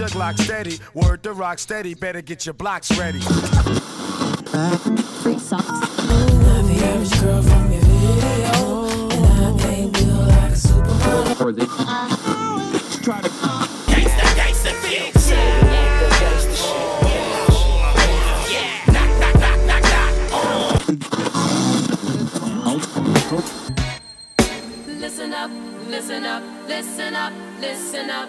Old jug lock steady. Word to rock steady, better get your blocks ready. Free socks. Not the average girl from your video, and I paint you like a supermodel. Or they Try to. Listen up, listen up, listen up, listen up,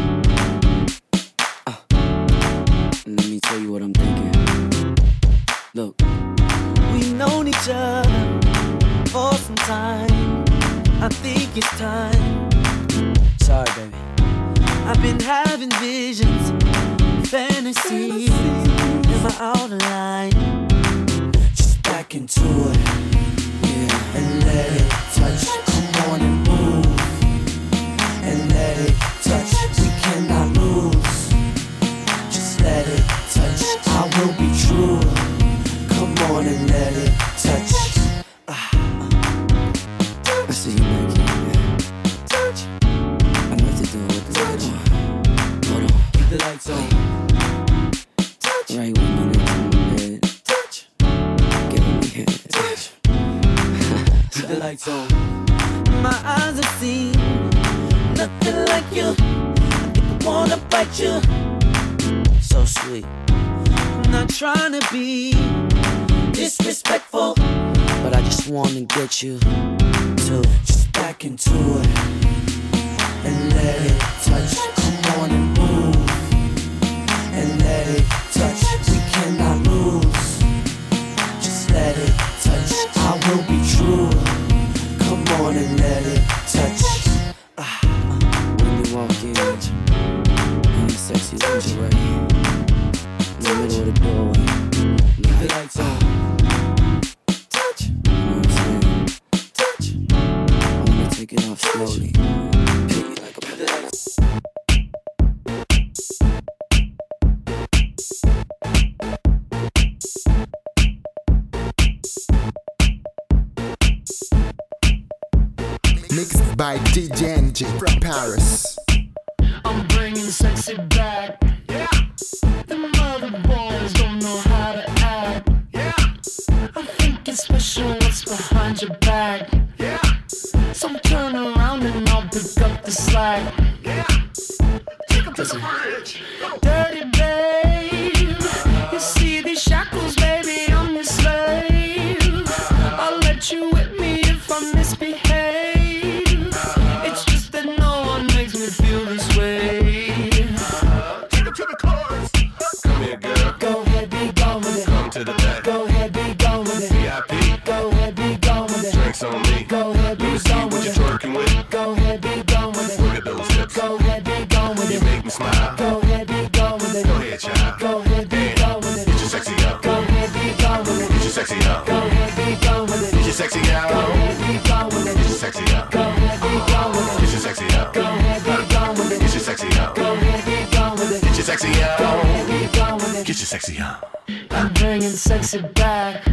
Let me tell you what I'm thinking. Look. We've known each other for some time. I think it's time. Sorry, baby. I've been having visions, fantasies. Am I out of line? Just back into it. Yeah. And let it touch. Come on and move. And let it On and let it touch. Ah. I see you back here, man. I'd like to do it with the on. Hold on. Keep the lights on. Touch. Right when you next to my bed. Giving me head. Touch. Keep the lights on. My eyes have seen nothing like you. I think I wanna bite you. So sweet. I'm not trying to be disrespectful. But I just wanna get you to Just back into it and let it touch. Come on and move and let it touch. We cannot lose. Just let it touch. I will be true. Come on and let it touch. Ah, when you walk in. In sexy lingerie. In the middle of the doorway. Keep the lights on. Touch, You know what I'm saying? touch. I'm gonna take it off slowly. Hit like a Keep. Mixed by DJ NG from Paris. I'm bringing sexy back. I think it's special what's behind your back. Yeah. So turn around and I'll pick up the slack. Yeah. Take to the. Sexy up. I'm bringing sexy back.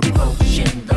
revolution.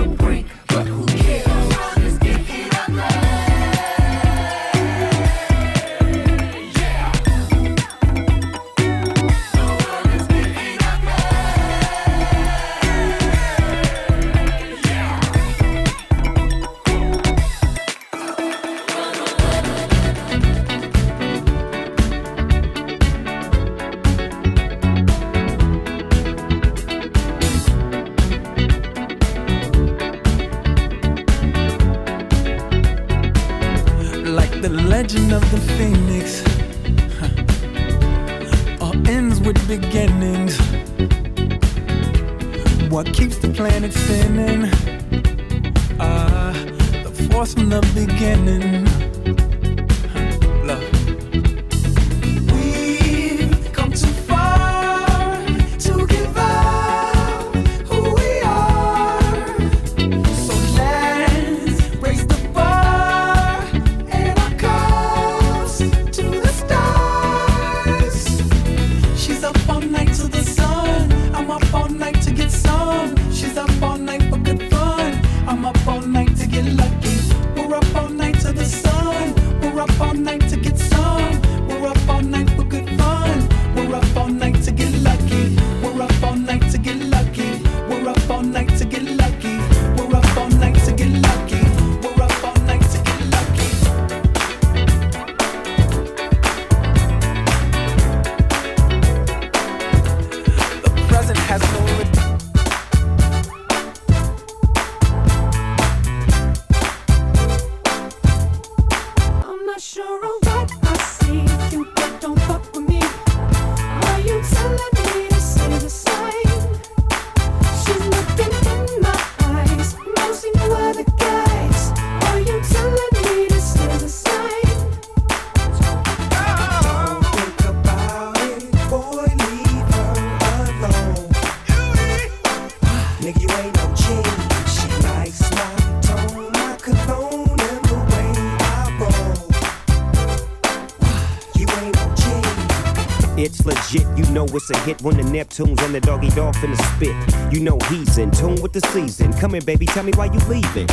it's a hit when the Neptune's and the doggy dog the spit. You know he's in tune with the season. Come in, baby, tell me why you leaving.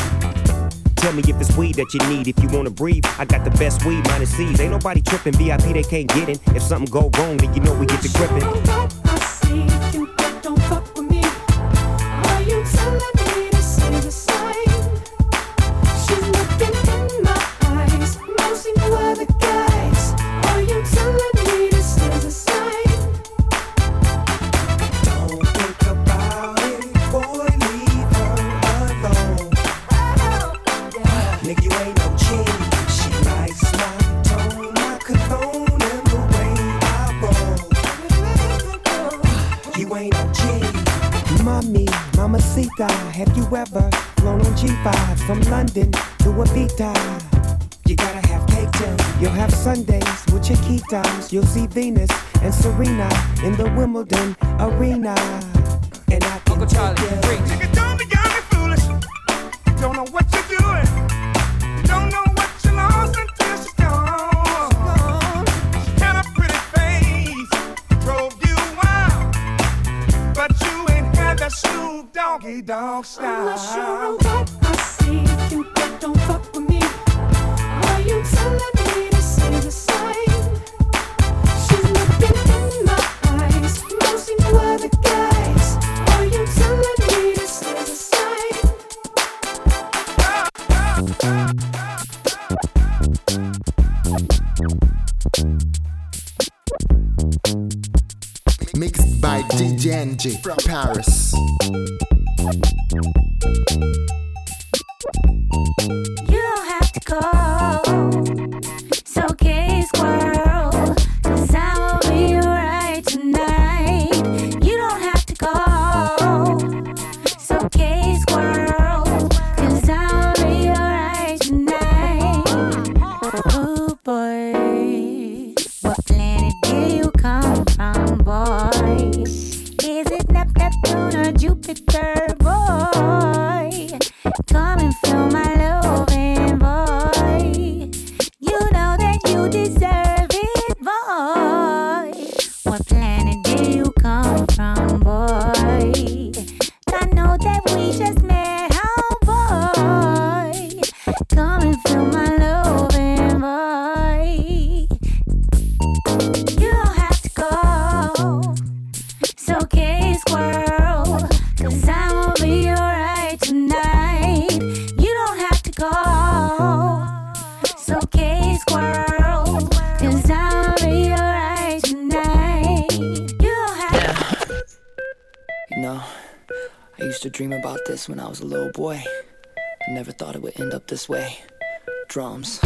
Tell me if it's weed that you need. If you wanna breathe, I got the best weed, minus C's. Ain't nobody tripping, VIP they can't get in. If something go wrong, then you know we get to gripping. you this when I was a little boy. I never thought it would end up this way. Drums.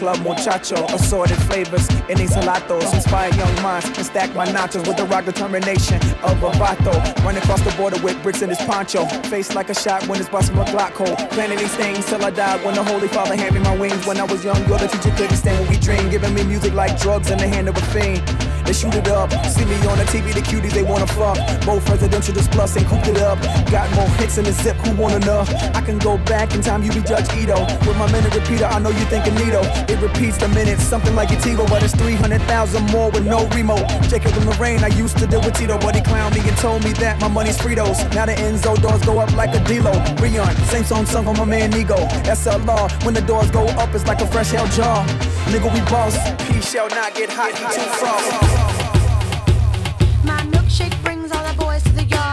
Muchacho, assorted flavors and enchilados. Inspire young minds and stack my nachos with the rock determination of a vato. Running across the border with bricks in his poncho. Face like a shot when it's busting a Glock hole. Planning these things till I die. When the Holy Father handed me my wings. When I was young, you're the teacher couldn't stand when we dream. Giving me music like drugs in the hand of a fiend. They shoot it up. See me on the TV, the cuties they wanna fuck. Both presidential just plus and cooped it up. Got more hits in the zip, who wanna know? I can go back in time, you be Judge Ito. With my minute repeater, I know you thinking Nito. It repeats the minutes, something like a TiVo, but it's 300,000 more with no remote. Jacob and Lorraine, I used to deal with Tito, but he clowned me and told me that my money's Fritos. Now the Enzo doors go up like a D-Lo. Rion, same song sung on my man Nego. SLR, when the doors go up, it's like a fresh hell jar. Nigga, we boss. He shall not get hot, too frost. Milkshake brings all the boys to the yard,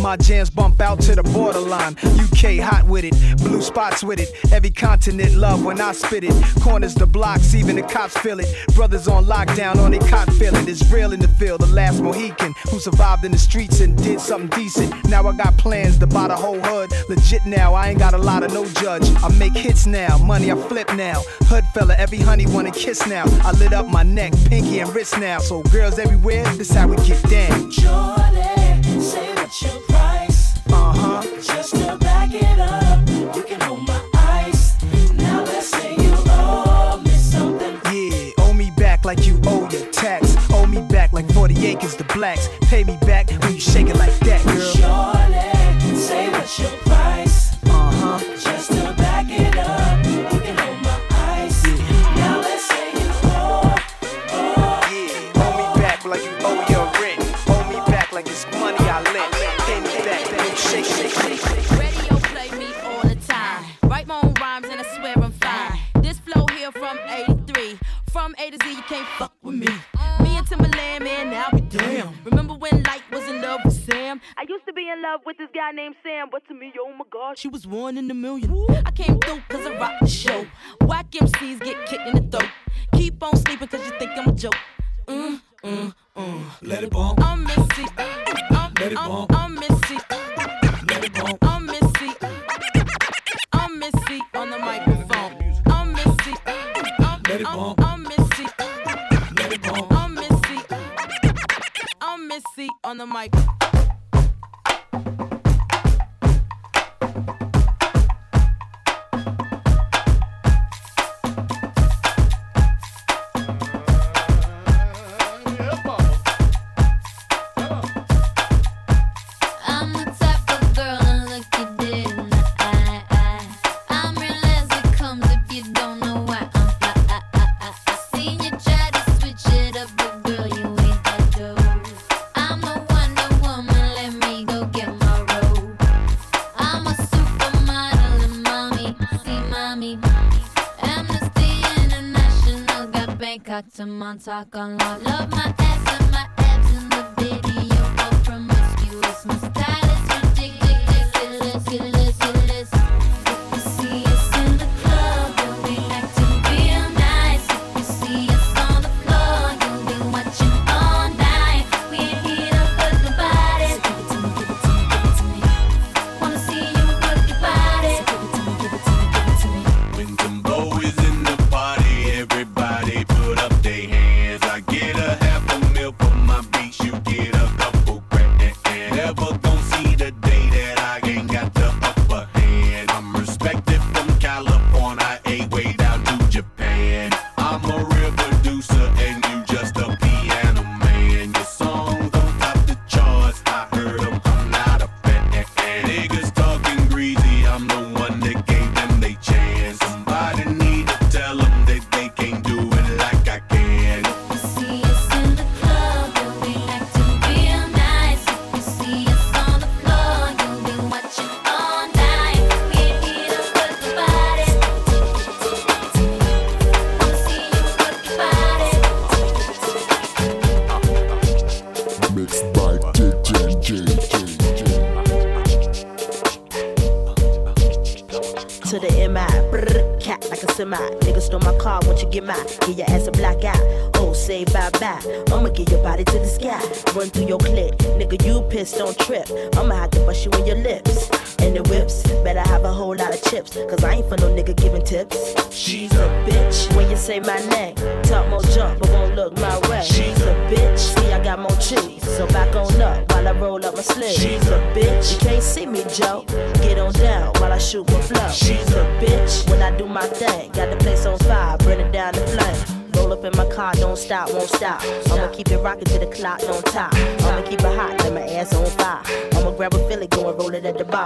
My jams bump out to the borderline. UK hot with it, blue spots with it. Every continent love when I spit it. Corners the blocks, even the cops feel it. Brothers on lockdown on their cot feel it. It's real in the field, the last Mohican who survived in the streets and did something decent. Now I got plans to buy the whole hood. Legit now, I ain't got a lot of no judge. I make hits now, money I flip now. Hood fella, every honey wanna kiss now. I lit up my neck, pinky and wrist now. So girls everywhere, this how we get down. Shorty, what's your price? Uh huh. Just to back it up, love with this guy named Sam, but to me, oh my god, she was one in a million. I came through cause I rocked the show. Whack MCs get kicked in the throat. Keep on sleeping cause you think I'm a joke. Mm, mm, mm. Let it bump. I'm Missy. I'm, Let it I'm. I'm Missy. Let it bump. I'm Missy. I'm Missy on the microphone. I'm Missy. I'm, Let it I'm. I'm Missy. Let it bump. I'm Missy. I'm Missy on the mic. Montauk on lock. Love my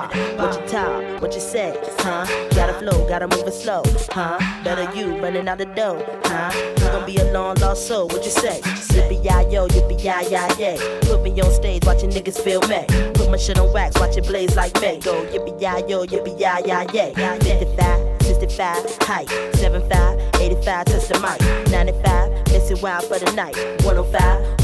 What you talk, what you say, huh? Gotta flow, gotta move it slow, huh? Better you running out the door, huh? You gon' be a long lost soul, what you say? Yippee yi yo, yippee yi yi yay. Put me on stage, watching niggas feel me. Put my shit on wax, watch it blaze like me. Go yippee yi yo, yippee yi yi yay. 55, 65, height, 75, 85, touch the mic. 95, miss it wild for the night. 105,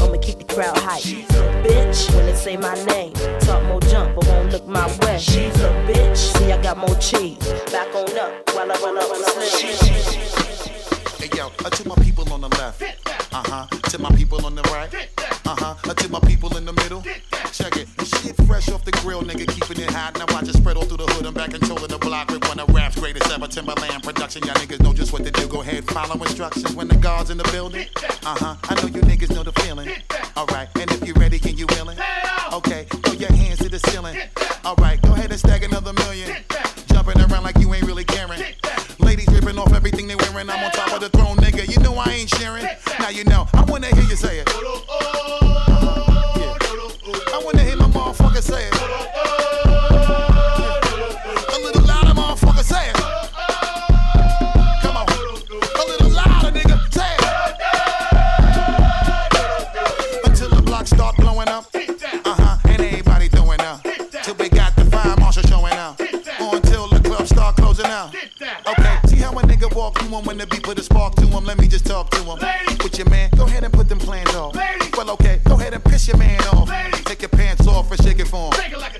I'ma keep the crowd hype. She's a bitch when they say my name. Talk more jump, but won't look my way. She's a bitch. See, I got more cheese. Back on up while I run up on the Hey yo, uh, to my people on the left. Uh huh. To my people on the right. Uh huh. Uh, to my people in the middle. Check it. Shit fresh off the grill, nigga, keeping it hot. Now watch it spread all through the hood. I'm back controlling the block with one of rap's greatest ever. Timbaland production. Y'all niggas know just what to do. Go ahead, follow instructions when the guards in the building. Uh huh. I know you niggas know the feeling. Alright, and if you ready, and you willing? Okay, throw your hands to the ceiling. Alright, go ahead and stack another million. Jumping around like you ain't really caring. Ladies ripping off everything they wearing. I'm on top of the throne, nigga. You know I ain't sharing. Now you know. I wanna hear you say it. the beat put a spark to him. Let me just talk to him. With your man, go ahead and put them plans off. Ladies. Well, okay, go ahead and piss your man off. Ladies. Take your pants off and shake it for him.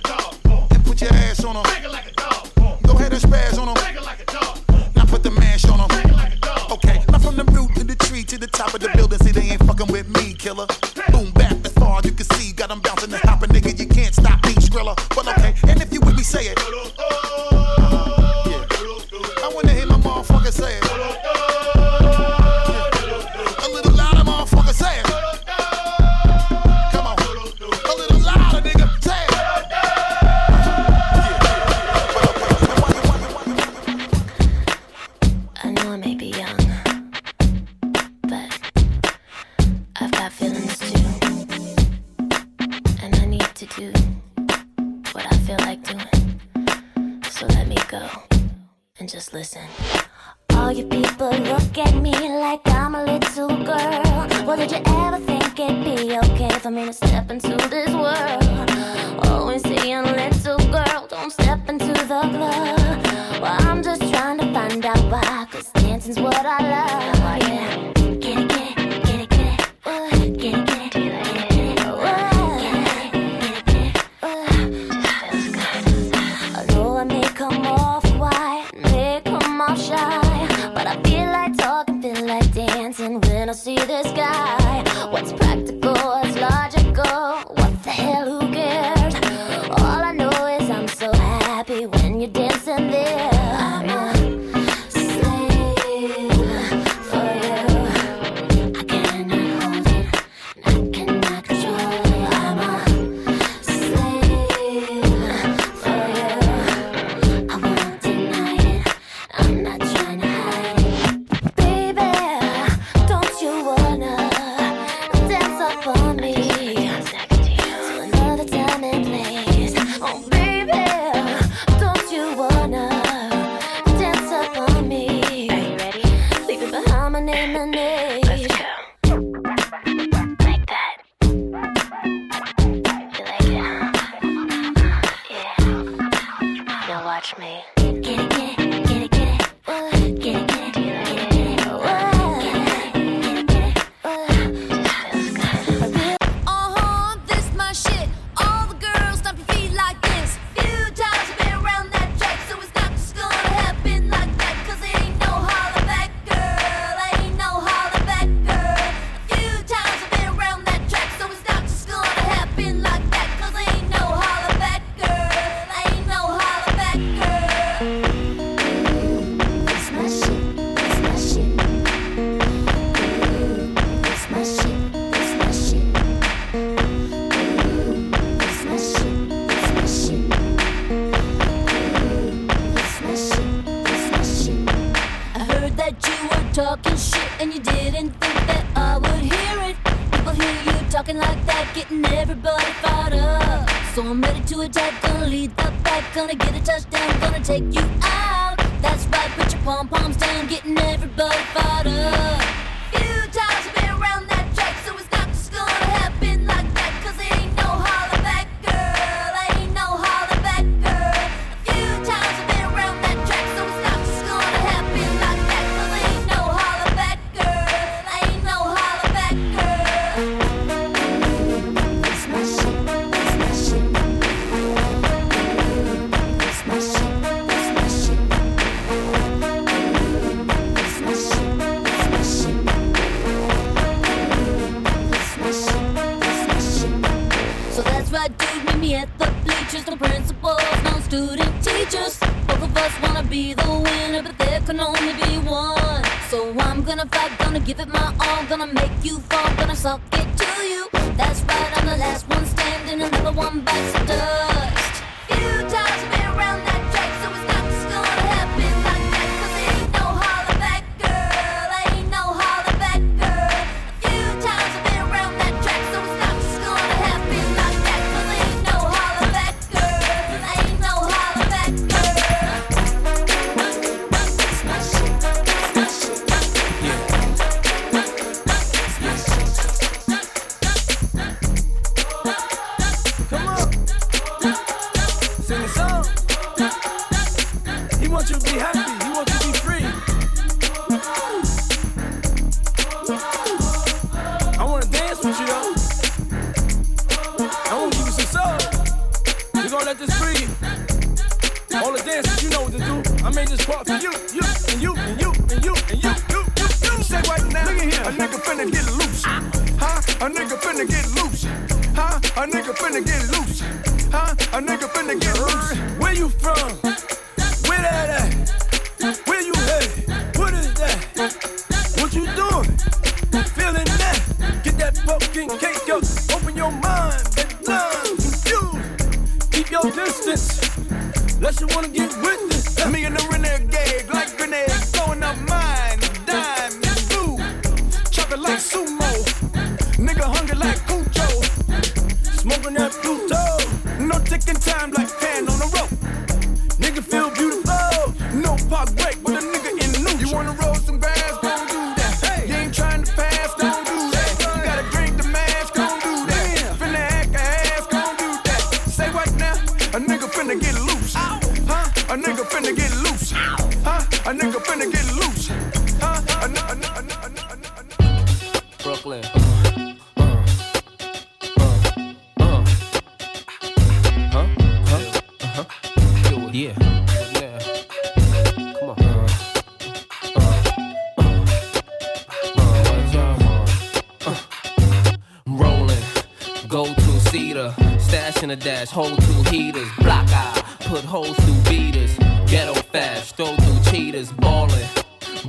Dash, hold two heaters, block eye, put holes through beaters, ghetto fast, throw through cheaters, ballin'.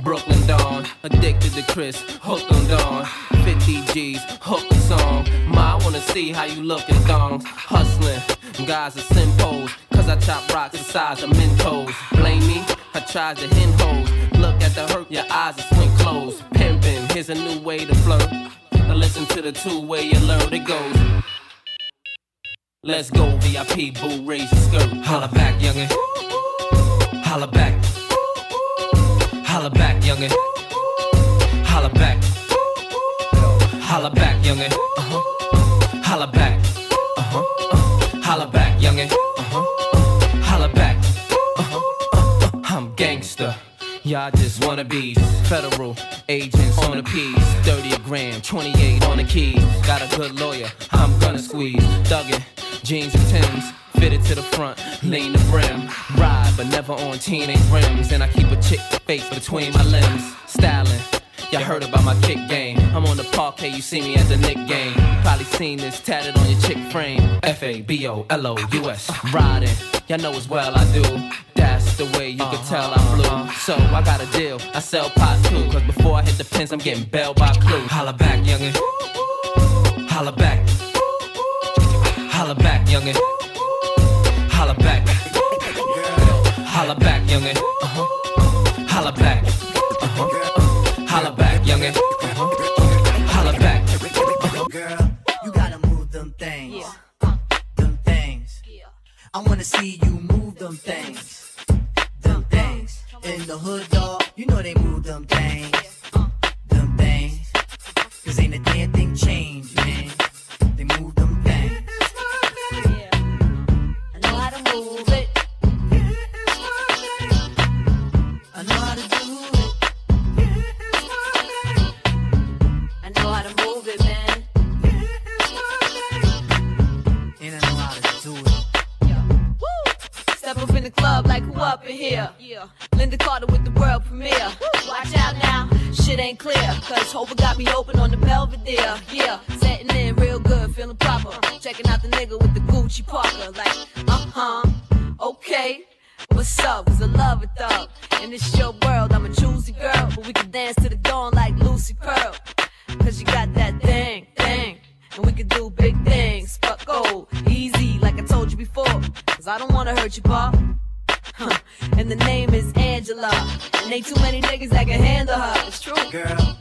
Brooklyn Dawn, addicted to Chris, hooked on Dawn. 50 G's, hook a song. Ma, I wanna see how you look in thongs. Hustling, guys are simpos. Cause I chop rocks the size of Mentos. Blame me, I tried to hen hoes. Look at the hurt, your eyes are swing closed. Pimpin', here's a new way to flirt. Now listen to the two way alert, it goes. Let's go, VIP, boo, raise your skirt. Holla back, youngin'. Holla back. Holla back, youngin'. Holla back. Holla back, youngin'. Uh-huh. Holla back. Uh-huh. Uh. Holla back, youngin'. Uh-huh. Uh. Holla back. Uh-huh. Uh. I'm gangster. Y'all just wanna be federal agents on the piece. 30 a grand, 28 on the keys. Got a good lawyer, I'm gonna squeeze. Thuggin', jeans and Tims. Fitted to the front, lean the brim. Ride, but never on teenage rims. And I keep a chick face between my limbs. Styling. Y'all heard about my kick game. I'm on the parquet, you see me at the Knick game. Probably seen this tatted on your chick frame. F A B O L O U S. Riding, y'all know as well I do. That's the way you can tell I'm blue. So I got a deal, I sell pot too. Cause before I hit the pins, I'm getting bailed by Clue. Holla back, youngin'. Holla back. Holla back, youngin'. Holla back. Holla back, youngin'. Uh-huh. Holla back. Uh-huh. Holla back, youngin'. Uh-huh. Holla back. Girl, you gotta move them things. Them things. I wanna see you move them things. Them things. In the hood, dog, you know they move them things. Them things. Cause ain't a damn thing changed, Hova got me open on the Belvedere. Yeah, setting in real good, feeling proper. Checking out the nigga with the Gucci Parker. Like, uh huh, okay. What's up? Cause I love it though. And it's your world, I'm a choosy girl. But we can dance to the dawn like Lucy Pearl. Cause you got that thing, thing. And we can do big things. Fuck go easy, like I told you before. Cause I don't wanna hurt you, pa. Huh. And the name is Angela. And ain't too many niggas that can handle her. It's true. Girl,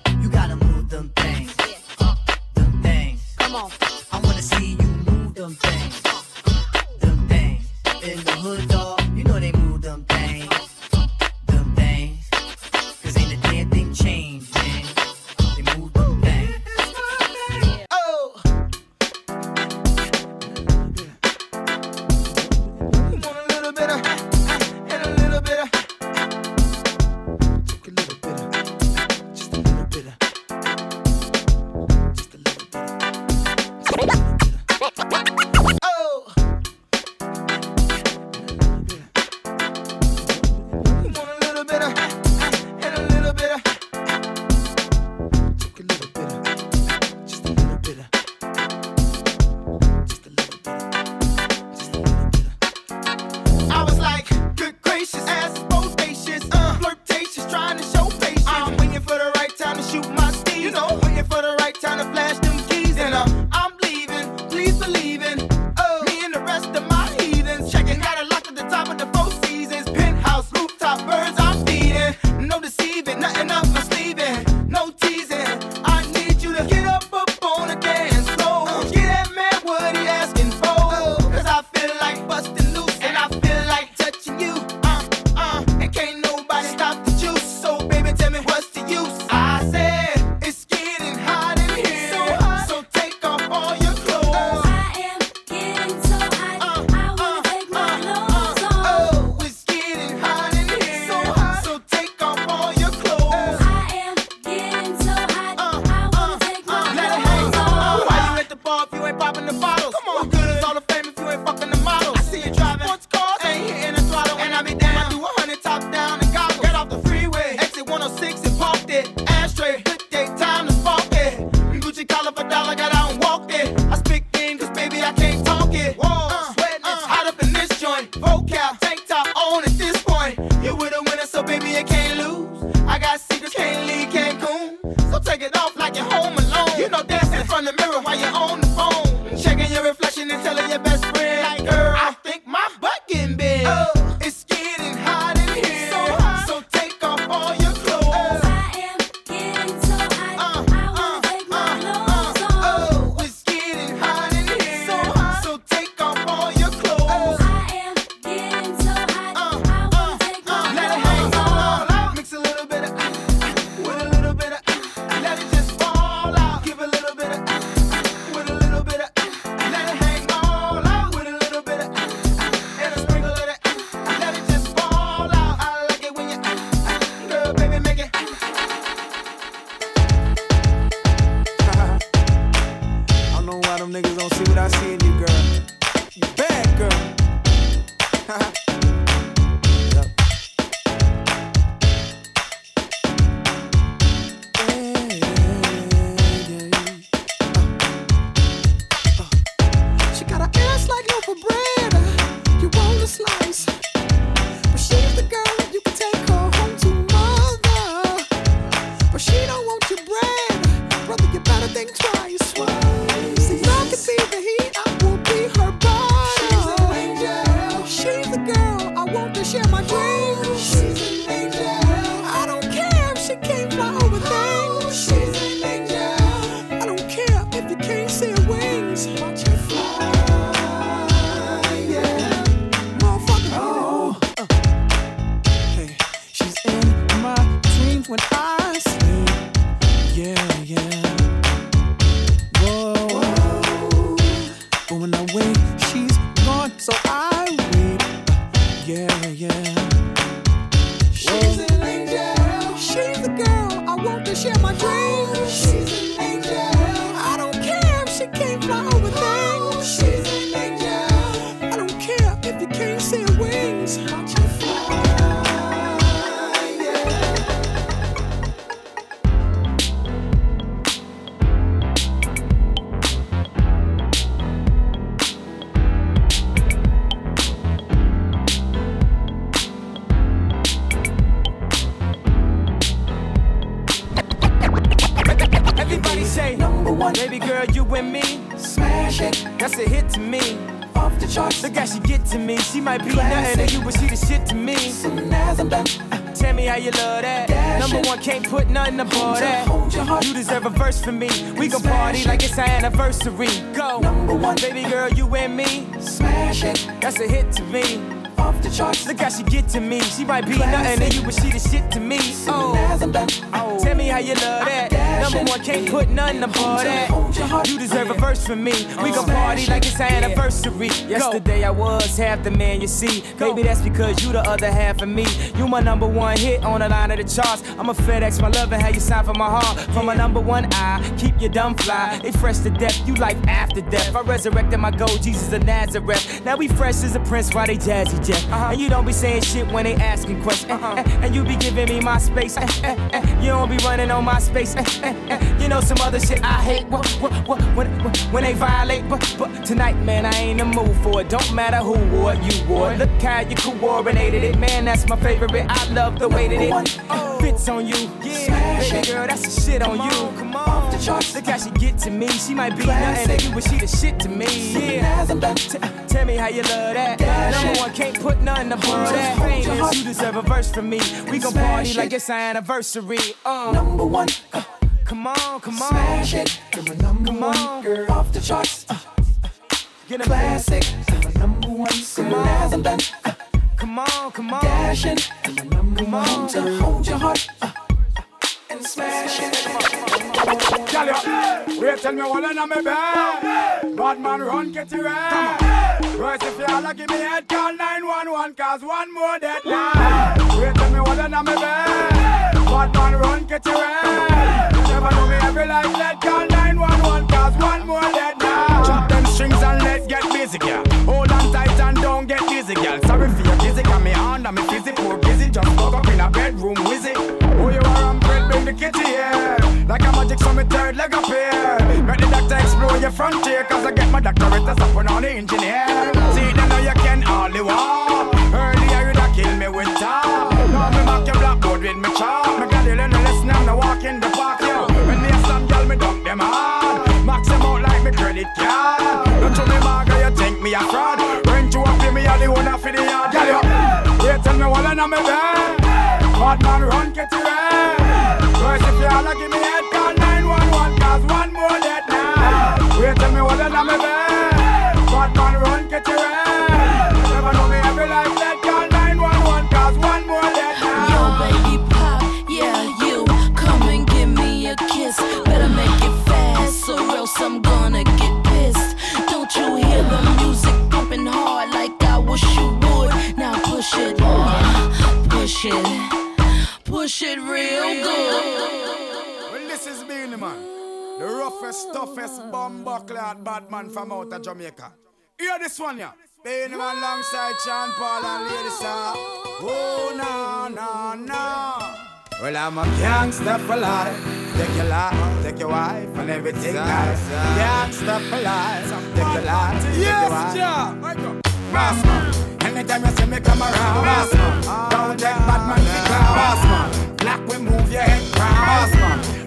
deserve a verse from me. We uh-huh. gon' party like it's our anniversary. Yesterday I was half the man you see. Maybe that's because you the other half of me. You my number one hit on the line of the charts. I'm a FedEx, my love and how you sign for my heart. From my number one eye, keep your dumb fly. They fresh to death, you life after death. I resurrected my gold, Jesus of Nazareth. Now we fresh as a prince while they Jazzy Jeff. Uh-huh. And you don't be saying shit when they asking questions. Uh-huh. And you be giving me my space. You don't be running on MySpace. Know some other shit I hate. What, what, what, when, when, when they violate. But, but tonight, man, I ain't in the mood for it. Don't matter who wore it, you wore it. Look how you coordinated it, man. That's my favorite. I love the way that it fits on you. Yeah, baby girl, that's the shit on you. Come on, off the charts. Look how she get to me. She might be nothing to you, but she the shit to me. Yeah, T- tell me how you love that. Number one, can't put nothing above that. Famous, you deserve a verse from me. We gon' party like it's our anniversary. Uh. Number one. Come on, come on. Smash it. You're my number come on. girl. Off the charts. Uh, Get a classic. You're my number one. Come on. As I'm done. Uh, come on, come on. Dashing. You're my number come one. On. To hold your heart. Uh, and smash it. Tell you, wait tell me what on me bed. Bad man run, get you red. Royce, if you all give me head, call 911, cause one more dead night. Wait tell me what on me bed. Bad man run, get you red. Never know me every life, let call 911, cause one more dead night. Drop them strings and let's get busy, girl. Hold on tight and don't get dizzy, girl. Sorry for your kizzy, got me on, me fizzy, poor busy. Just woke up in a bedroom, wizzy. Who you are, I'm great, bring the kitty here. Like a magic, me third leg up here. Make the doctor explore your frontier, cause I get my doctorate as up on the engineer. See, then now you can hardly walk. Earlier you'd killed me with talk. Now me mark your blackboard with me chalk. Me got you learn the lesson, I'm the walk in the park, yo. When me a slam, girl, me duck them hard. Max them out like me credit card. Don't show me mark, you think me a fraud. Rent you up, give me a the owner for the yard. Girl, you wait till me and I'm bed. Bad man run, get you red. If you all give me head, call 911, cause one more. Wait till me wall and I'm bed. Bad man run, get you red. Never know me every life dead, call 911, cause one more dead now. Yo, baby pop, yeah, you come and give me a kiss. Better make it fast, or else I'm gonna get pissed. Don't you hear the music pumping hard like I? Now push it, push it, push it real roughest, toughest, bumbuckler bad man from out of Jamaica. Hear this one, yeah. Man alongside Sean Paul and Lady Saw. Oh, no, no, no. Well, I'm a gangster for life. Take your life, take your wife, and everything nice. Gangster for life. Take your life, take your wife. Yes, Boss man, anytime you see me come around, man, don't take bad man clown, boss. Black we move your head man.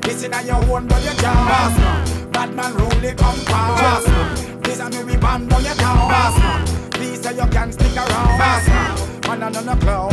This inna your own but you down, boss man. Bad rule the compound. This a me we band down your town, boss man. Please say you can stick around, boss man. Man a no clown,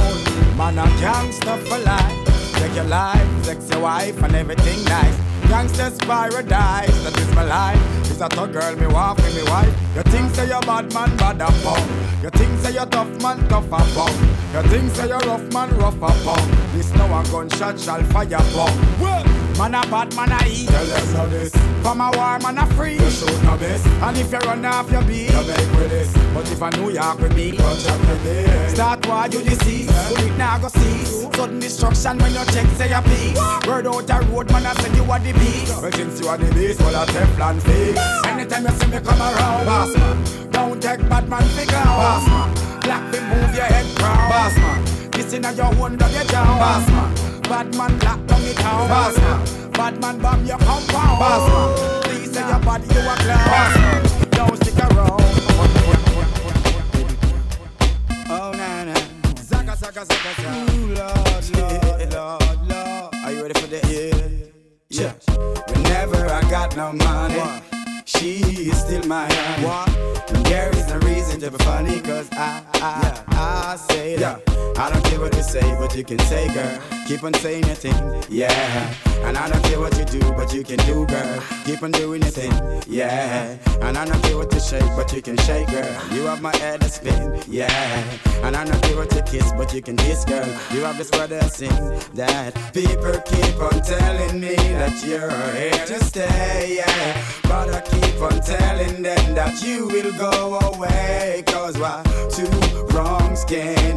man a gangster for life. Take your life, sex your wife and everything nice. Gangster's paradise, that is my life. Is a thug girl, me walk with me wife. You think say you bad man, bad a pump. You think say you tough man, tough a pump. You think say you rough man, rough a pump. This no one gunshot shall fire pump. Well, man a bad man a eat. Tell them no this. From a war man a free. You shoot no best. And if you run off your beat, you make with this. But if I New York with me, punch up your day. Start war you deceased. Bullet now go cease. Sudden destruction when you check say a peace. Word out a road man I say you are the beast. Well since you are the beast, well a Teflon fix. Anytime you see me come around, boss man. Don't take bad man figure, boss man. Black me move your head crown, boss man. This inna your own dog your down, boss man. Bad man lock down the town, boss man. Bad man bomb your compound, boss man. Please say your body you a clown, boss man. Don't stick around. Oh na na, zaga zaga zaga zaga. Ooh, Lord, Lord, Lord, Lord. Are you ready for this? Yeah, yeah. Whenever I got no money, she is still my honey. And there is no reason to be funny, cause I, I, I say that. I don't care what you say, but you can say, girl. Keep on saying your thing, yeah. And I don't care what you do, but you can do, girl. Keep on doing your thing, yeah. And I don't care what you shake, but you can shake, girl. You have my head to spin, yeah. And I don't care what you kiss, but you can kiss, girl. You have this word to sing that people keep on telling me that you're here to stay, yeah. But I keep on telling them that you will go away. Cause why two wrongs can't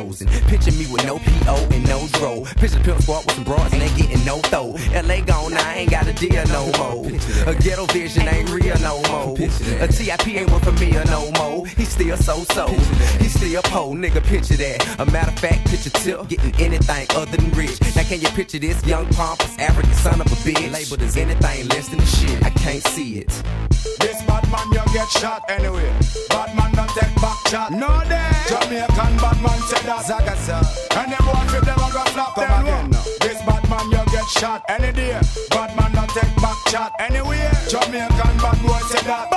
hoes unchosen. Picture me with no PO and no dro. Picture the pimp squad with some broads and they getting no throw. LA gone, I ain't got a deal no more. A ghetto vision ain't real no more. A TIP ain't one for me or no more. He still so so. He still po, nigga. Picture that. A matter of fact, picture Tip getting anything other than rich. Now can you picture this young pompous African son of a bitch? Labeled as anything less than the shit. I can't see it. This bad man, you get shot anyway. Bad man don't take back shot. No day. Jamaican said that. Zaga, zaga. And them want to them a go flop them again. now. This bad man, you get shot any day. Bad man don't take back shot anyway. Jamaican bad boy said that.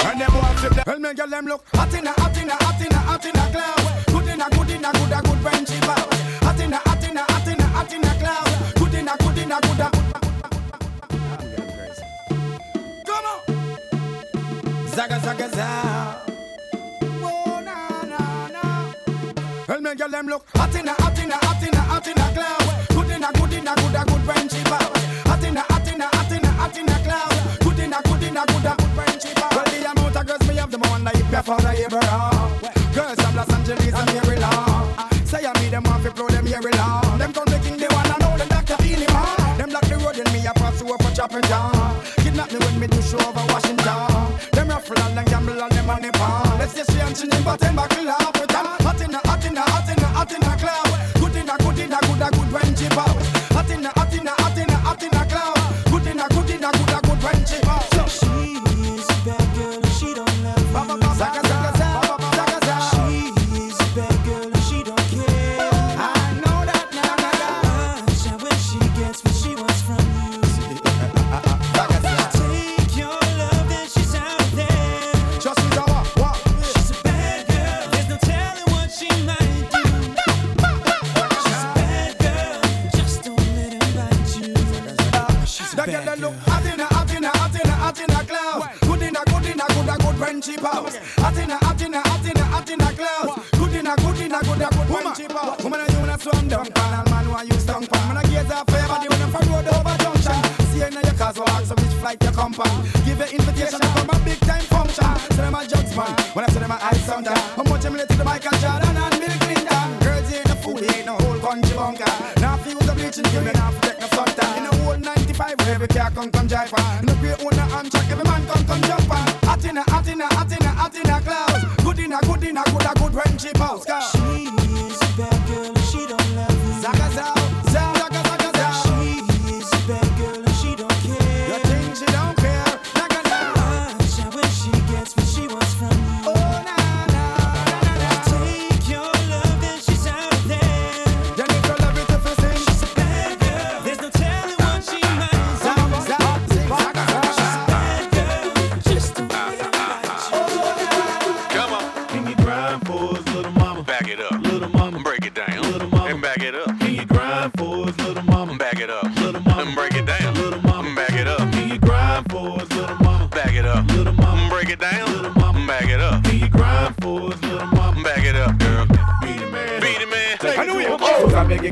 And and them want flip them. Well, me girl them look hot in a, hot in a, hot in a, hot in a cloud. Good in a, good in a, good a, good when she bow. Hot in a, hot in a, hot in a, hot in a cloud. Good in a, good in a, good a. Come on. Zaga, zaga, zaga. Father Abraham.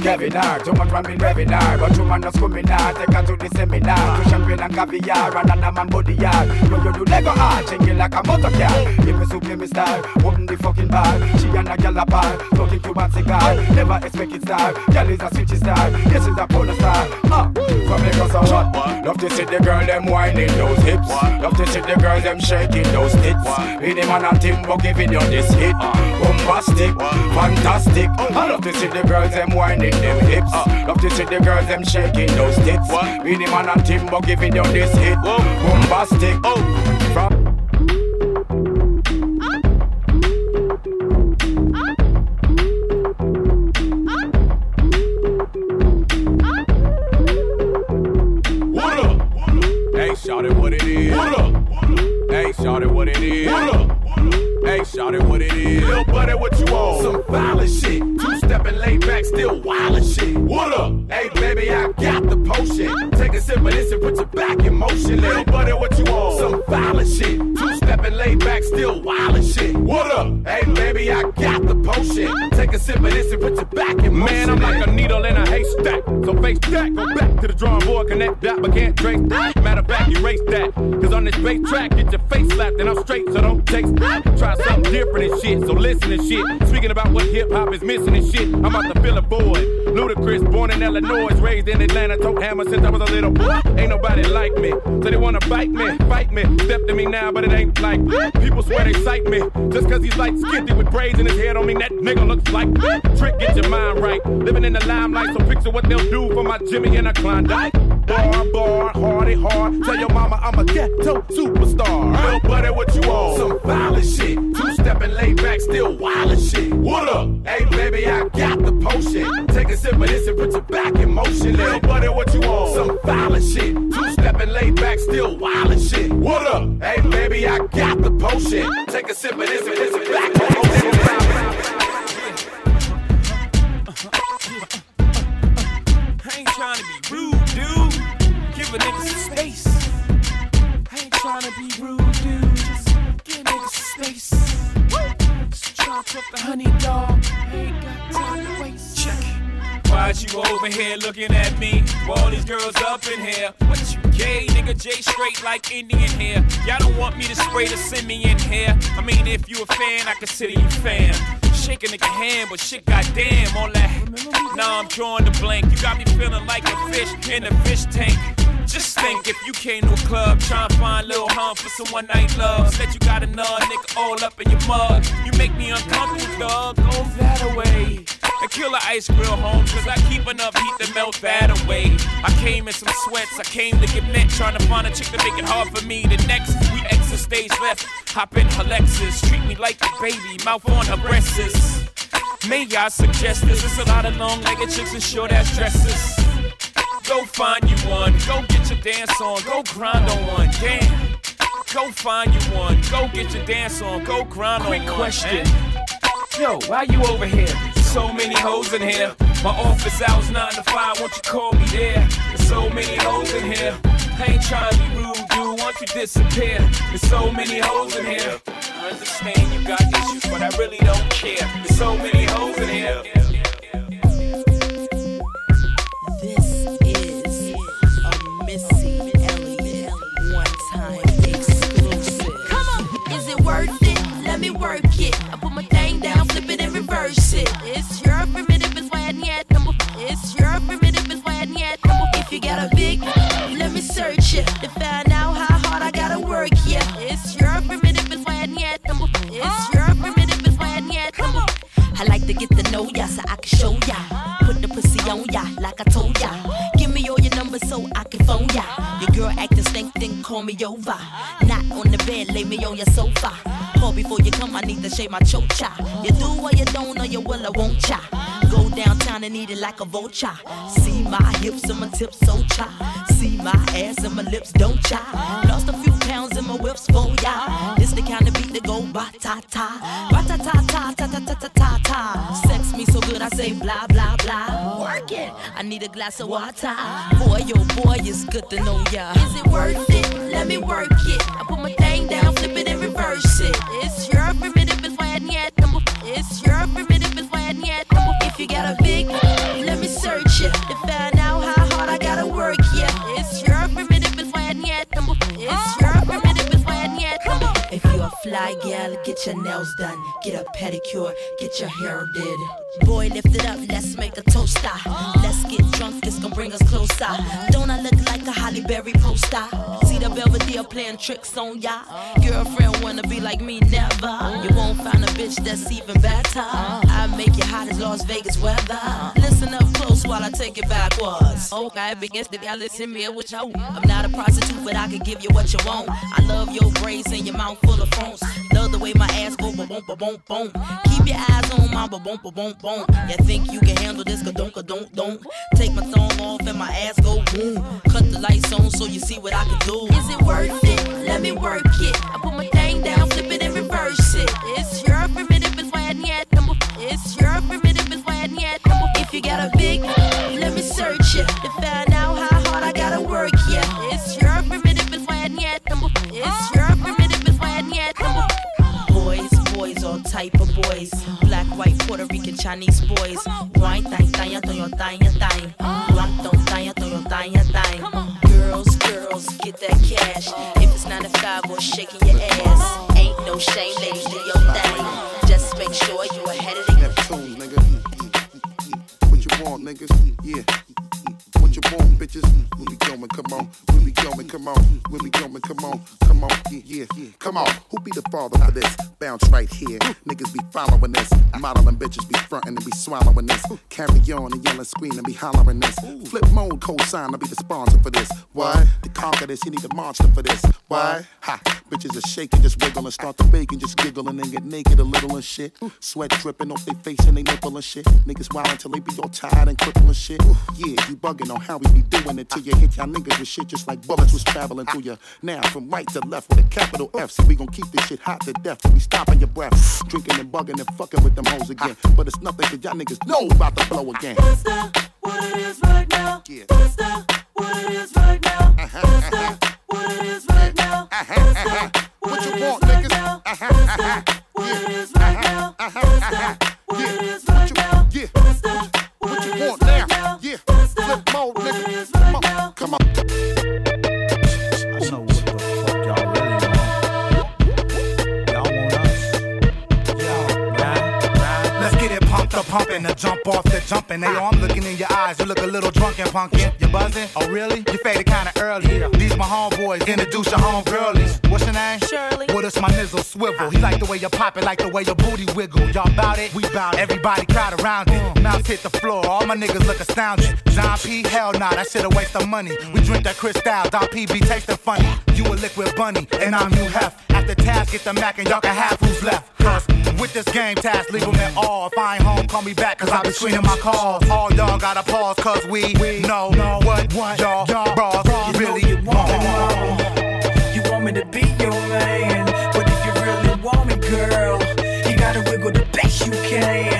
I'm making Kevin hard. Too much man been revving hard, but two man no scumming hard. Take her to the seminar, to champagne and caviar, and another man body yard. Yo, you do Lego art, changing like a motor car. If me soup, me star, open the fucking bar. She and a gal apart, smoking Cuban cigar. Never expect it star. Gal is a switchy star. Yes, she's a porn star. Uh. So make us a what? Love to see the girl them whining those hips. Love to see the girl them shaking those tits. Be the man and Timbo giving you this hit. Bombastic, fantastic. I love to see the girls them whining them hips. Love to see the girls them shaking those tits. Be the man and Timbo giving you this hit. Bombastic. From can't trace that. Matter of fact, erase that. Cause on this bass track, get your face slapped, and I'm straight, so don't taste that. Try something different and shit, so listen and shit. Speaking about what hip hop is missing and shit, I'm about to fill a void. Ludacris, born in Illinois, raised in Atlanta, tote hammer since I was a little boy. Ain't nobody like me, so they wanna bite me, fight me. Step to me now, but it ain't like people swear they sight me. Just cause he's like skinty with braids in his hair, don't mean that nigga looks like Trick. Get your mind right, living in the limelight, so picture what they'll do for my Jimmy and a Klondike. Bar, bar, hardy, hard. Tell your mama I'm a ghetto superstar. Little buddy, what you on? Some violent shit. Two stepping laid back, still wild shit. What up? Hey, baby, I got the potion. Take a sip of this and put your back in motion. Little buddy, what you on? Some violent shit. Two stepping laid back, still wild shit. What up? Hey, baby, I got the potion. Take a sip of this and put some back in I looking at me? All these girls up in here. What you gay, nigga? J straight like Indian hair. Y'all don't want me to spray the send me in here. I mean, if you a fan, I consider you fan. Shake a nigga hand, but shit, goddamn, all that. Nah, I'm drawing the blank. You got me feeling like a fish in a fish tank. Just think if you came to a club, trying to find a little hum for some one night love. Said you got another nigga all up in your mug. You make me uncomfortable, dog. Go that away. And kill the ice grill home, cause I keep enough heat to melt that away. I came in some sweats, I came to get met, trying to find a chick to make it hard for me. The next, we exit stage left, hop in her Lexus, treat me like a baby, mouth on her breasts. May I suggest this? It's a lot of long legged chicks in short ass dresses. Go find you one, go get your dance on, go grind on one, damn. Go find you one, go get your dance on, go grind Quick on one. question. man. Yo, why you over here? So many hoes in here. My office hours 9 to 5, won't you call me there? There's so many hoes in here. I ain't trying to be rude, dude, won't you disappear? There's so many hoes in here. I understand you got issues, but I really don't care. There's so many hoes in here. Over. Not on the bed, lay me on your sofa. Call before you come, I need to shave my chocha. You do or you don't, or you will or won't cha. Go downtown and eat it like a vulture. See my hips and my tips so cha. See my ass and my lips don't cha. Lost a few pounds in my whips oh, for ya. This the kind of beat that go ba ta ta a glass of water. Boy, yo boy, it's good to know ya. Is it worth it? Let me work it. I put my thing down, flip it and reverse it. It's your primitive, it's why I need. It's your primitive, it's why I need. If you got a big, let me search it to fly gal, get your nails done, get a pedicure, get your hair did. Boy, lift it up, let's make a toaster. Ah. Let's get drunk, it's gonna bring us closer. Don't I look like a Halle Berry poster? See the Belvedere playing tricks on ya. Girlfriend wanna be like me, never. You won't find a bitch that's even better. I make you hot as Las Vegas weather. Listen up close while I take it backwards. Oh, okay, begins to y'all listen me what you I'm not a prostitute, but I can give you what you want. I love your braids and your mouth full of phones. Love the way my ass go ba boom ba boom boom. Keep your eyes on my ba boom ba boom boom. You think you can handle this? Ka don't ka don't don't. Take my thumb off and my ass go boom. Cut the lights on so you see what I can do. Is it worth it? Let me work it. I put my thing down, flip it and reverse it. It's your primitive, it's why I need number. It's your primitive, you got a big, let me search it to find out how hard I gotta work. Yeah, it's your primitive, it's why I need number. It's your primitive, it's why I need number. Boys, boys, all type of boys. Black, white, Puerto Rican, Chinese boys. Wine, thang, thang, thang, thang, thang. Black, don't thang, thang, thang, thang. Girls, girls, get that cash. If it's 9 to 5 or shaking your ass. Ain't no shame, ladies, do your thing. Just make sure you niggas? Yeah. What you want, bitches? When we going, come on. When we going, come on. When we going, come on. Come on, yeah, yeah, yeah. Come on. Who be the father for this? Bounce right here. Niggas be following this. Modeling bitches be frontin' and be swallowing this. Carry on and yelling, screaming, be hollering this. Flip mode, co-sign, to be the sponsor for this. Why? To conquer this, you need a monster for this. Why? Ha! Bitches are shaking, just wiggle and start to bake and just giggle and get naked a little and shit. Sweat dripping off their face and they nipple and shit. Niggas wild until they be all tired and crippled and shit. Yeah, you bugging on how we be doing it till you hit y'all niggas with shit just like bullets was traveling through you. Now from right to left with a capital F, so we gon' keep this shit hot to death. We stopping your breath. Drinking and bugging and fucking with them hoes again. But it's nothing cause y'all niggas know about to blow again. What's that? What it is right now? What's that? What it is right now? Uh-huh, What's that? Uh-huh. What it is right now? Uh-huh, What's that? What you want, niggas? What it is right now? What's that? What it is right now? Pumping, the jump off the jumping. Hey, yo, I'm looking in your eyes. You look a little drunk and punkin'. You buzzing? Oh, really? You faded kinda early. These my homeboys. Introduce your homegirlies. What's your name? Shirley. What is my nizzle swivel? He like the way you pop it, like the way your booty wiggle. Y'all bout it? We bout it. Everybody crowd around it. Mm. Mouths hit the floor. All my niggas look astounded. Dom P. Hell nah, that shit a waste of money. We drink that Cristal. Don P. be tasting funny. You a liquid bunny, and I'm you hef. After task, get the Mac, and y'all can have who's left. Cause with this game task, leave 'em at all. If I ain't home, call me back, cause I be screening my calls. All y'all gotta pause, cause we, we know, what, y'all, bras really want. You want me to be your man, but if you really want me, girl, you gotta wiggle the best you can.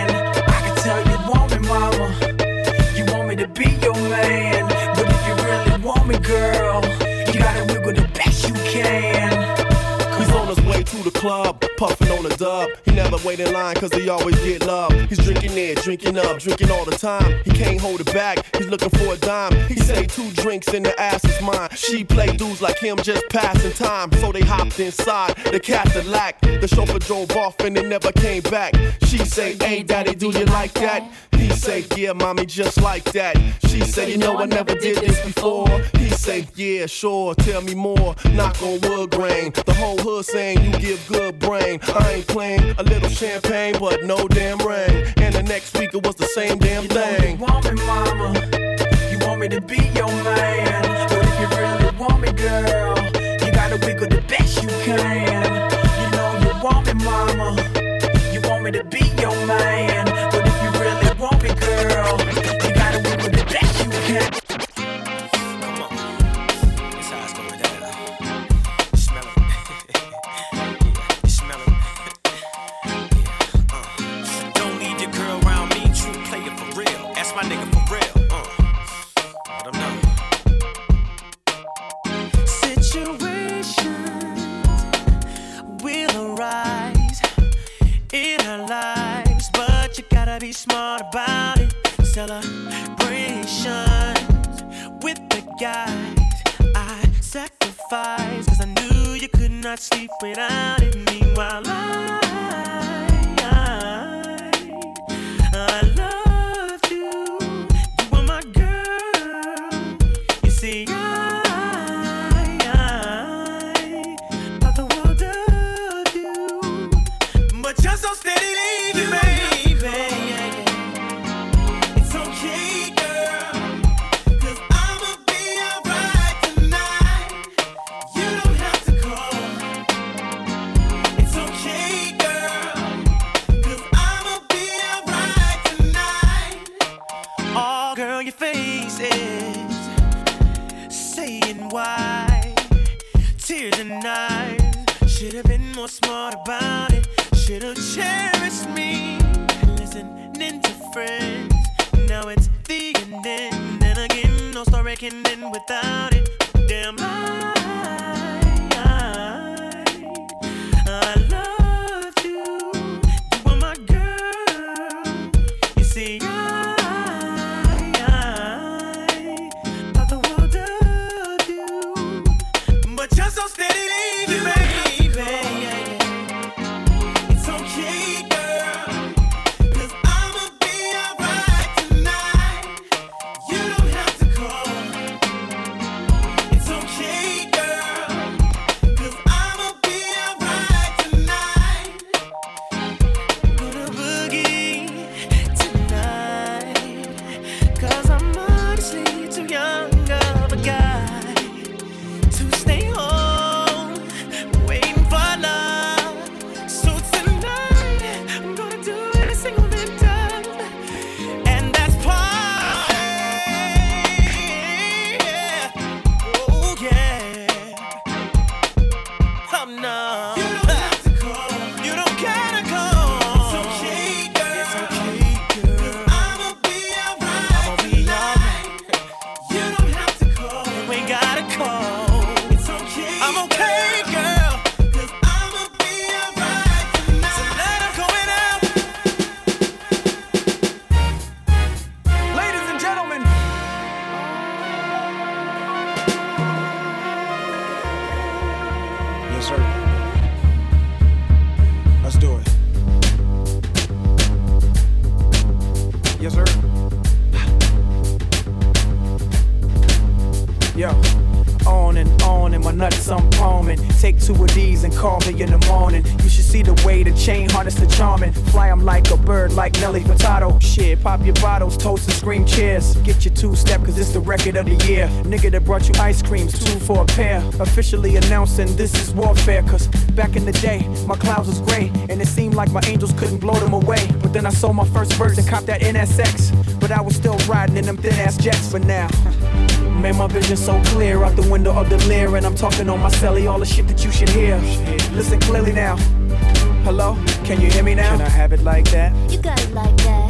The club, puffing on a dub. He never wait in line cause he always get love. He's drinking there, drinking up, drinking all the time. He can't hold it back, he's looking for a dime. He say two drinks and the ass is mine. She play dudes like him just passing time. So they hopped inside the Cadillac. The chauffeur drove off and they never came back. She say, hey daddy, do you like that? He say, yeah mommy, just like that. She say, you know I never did this before. He say, yeah sure, tell me more. Knock on wood grain. The whole hood saying you give good brain. I ain't playing a little champagne, but no damn rain. And the next week it was the same damn thing. You want me, mama. You want me to be your man. But if you really want me, girl, you gotta wiggle the best you can. You know you want me, mama. You want me to be your man. Be smart about it. Celebrations with the guys I sacrificed, cause I knew you could not sleep without it. Meanwhile, I, more smart about it. Should have cherished me. Listening to friends. Now it's the ending. Then again, no story can end without it. Damn. I Nigga that brought you ice creams, two for a pair. Officially announcing this is warfare. Cause back in the day, my clouds was gray. And it seemed like my angels couldn't blow them away. But then I sold my first verse and copped that NSX. But I was still riding in them thin ass jets for now. Made my vision so clear out the window of the lair. And I'm talking on my celly, all the shit that you should hear. Listen clearly now. Hello, can you hear me now? Can I have it like that? You got it like that.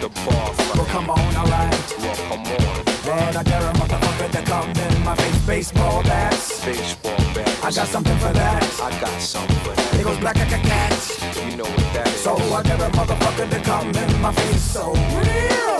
the boss. Well, come on, alright. Well, come on. Man, I dare a motherfucker to come in my face. Baseball bats. Baseball bats. I got something for that. I got something for that. It goes black like a cat. You know what that is. So I dare a motherfucker to come in my face. So real.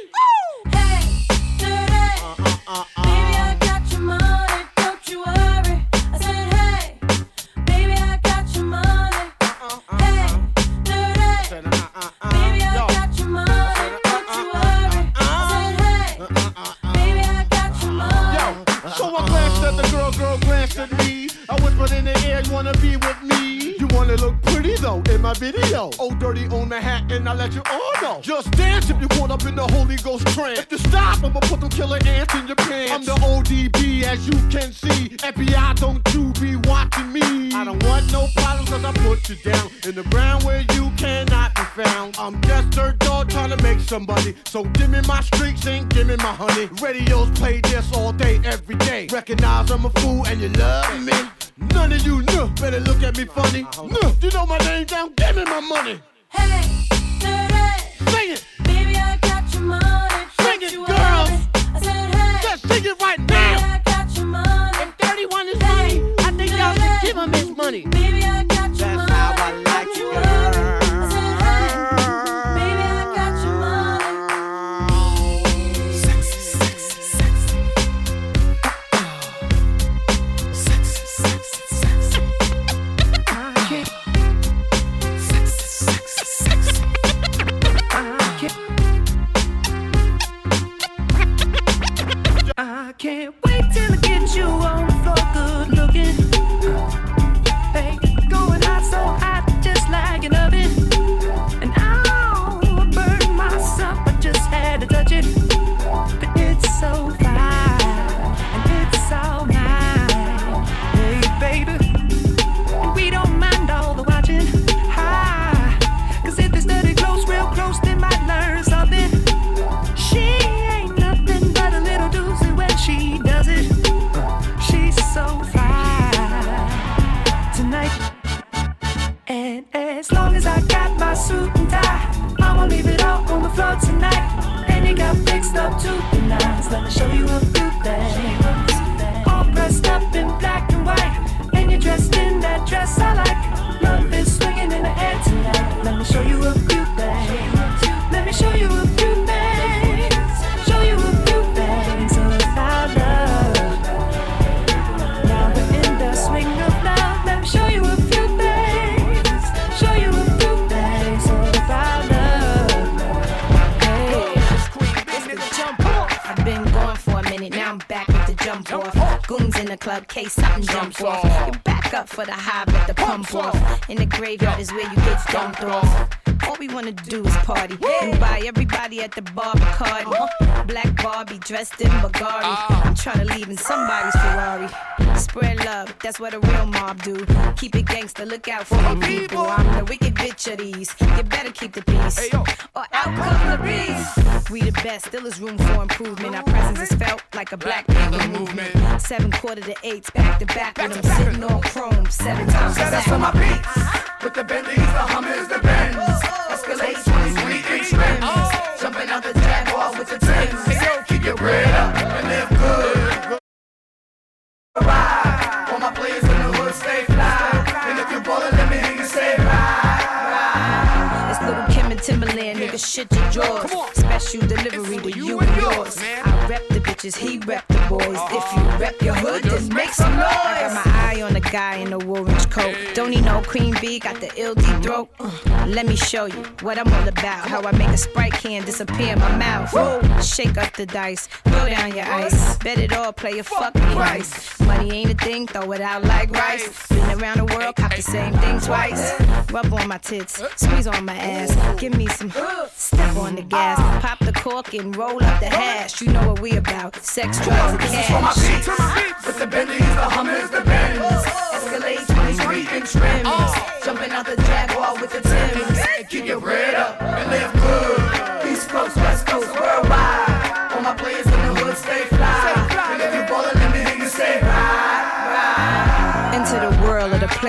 in the Holy Ghost trance. If you stop, I'ma put them killer ants in your pants. I'm the ODB, as you can see. FBI, don't you be watching me. I don't want no problems, cause I put you down. In the ground where you cannot be found. I'm just dirt dog trying to make somebody. So give me my streaks and give me my honey. Radios play this all day, every day. Recognize I'm a fool and you love me. None of you know better look at me funny. Uh-huh. No, you know my name down, give me my money. Hey, dirty. sing it right now. I got my suit and tie. I'ma leave it all on the floor tonight. And it got fixed up to the nines. Let me show you a few things. All dressed up in black and white. And you're dressed in that dress I like. Love is swinging in the air tonight. Let me show you club, case something jumps off. You back up for the high, but the pump off. In the graveyard is where you get dumped off. All we wanna do is party and buy everybody at the bar Bacardi. Uh-huh. Black Barbie dressed in Bulgari. Ah. I'm trying to leave in somebody's Ferrari. Spread love, that's what a real mob do. Keep it gangster, look out for the people. I'm the wicked bitch of these. You better keep the peace, or out come the beast. We the best, still is room for improvement. Our presence is felt like a black people movement. Seven quarter to eights, back to back with them sitting on chrome seven times. Set us on my beats. With the Bentleys, the Hummers, the Benz. Escalade 23 inch rims. Jumping out the Jaguar with the Timbs. Keep your bread up and live good. Ride. All my players in the hood stay fly. And if you ballin', let me hear you say ride. It's Lil' Kim and Timbaland, nigga, shit your jaws. Special delivery to you and yours. I rep the bitches, he rep the boys. If you rep your hood, then make some noise. I got my eye on the guy in the orange coat. Don't need no cream bee, got the ill deep throat. Uh, let me show you what I'm all about. How I make a sprite can disappear in my mouth. Whoa. Shake up the dice, throw down your ice. Bet it all, play a fucking price. Money ain't a thing, throw it out like rice. Been around the world, cop the same thing twice. Rub on my tits, squeeze on my ass. Give me some, step on the gas. Pop the cork and roll up the hash. You know what we about, sex, drugs, and This is for my cash. beats. With the Bentleys, the Hummers, the Benz. Escalade 23 inch rims. Jumping out the Jaguar with the Timbs. Keep your bread up and live good. East Coast, West Coast, worldwide.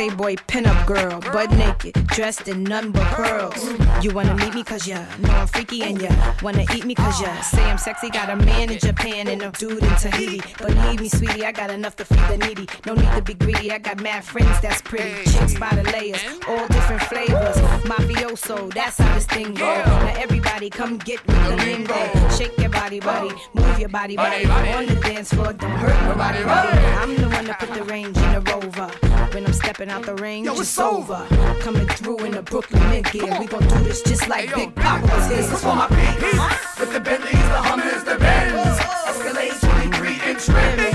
Playboy pinup girl, butt naked, dressed in nothing but pearls. You wanna meet me cause ya know I'm freaky and ya wanna eat me cause ya say I'm sexy. Got a man in Japan and a dude in Tahiti. Believe me, sweetie, I got enough to feed the needy. No need to be greedy, I got mad friends that's pretty. Chicks by the layers, all different flavors. Mafioso, that's how this thing go. Now everybody come get with the lingo. Shake your body, body, move your body, body. On the dance floor, don't hurt nobody, body. I'm the one that put the range in the rover. When I'm stepping out the range, Yo, it's over. Coming through in the Brooklyn mid gear. We gon' do this just like Big Poppa was here. This is for my beats. With the Bentleys, the Hummers, the Benz. Escalade 23 inch rims.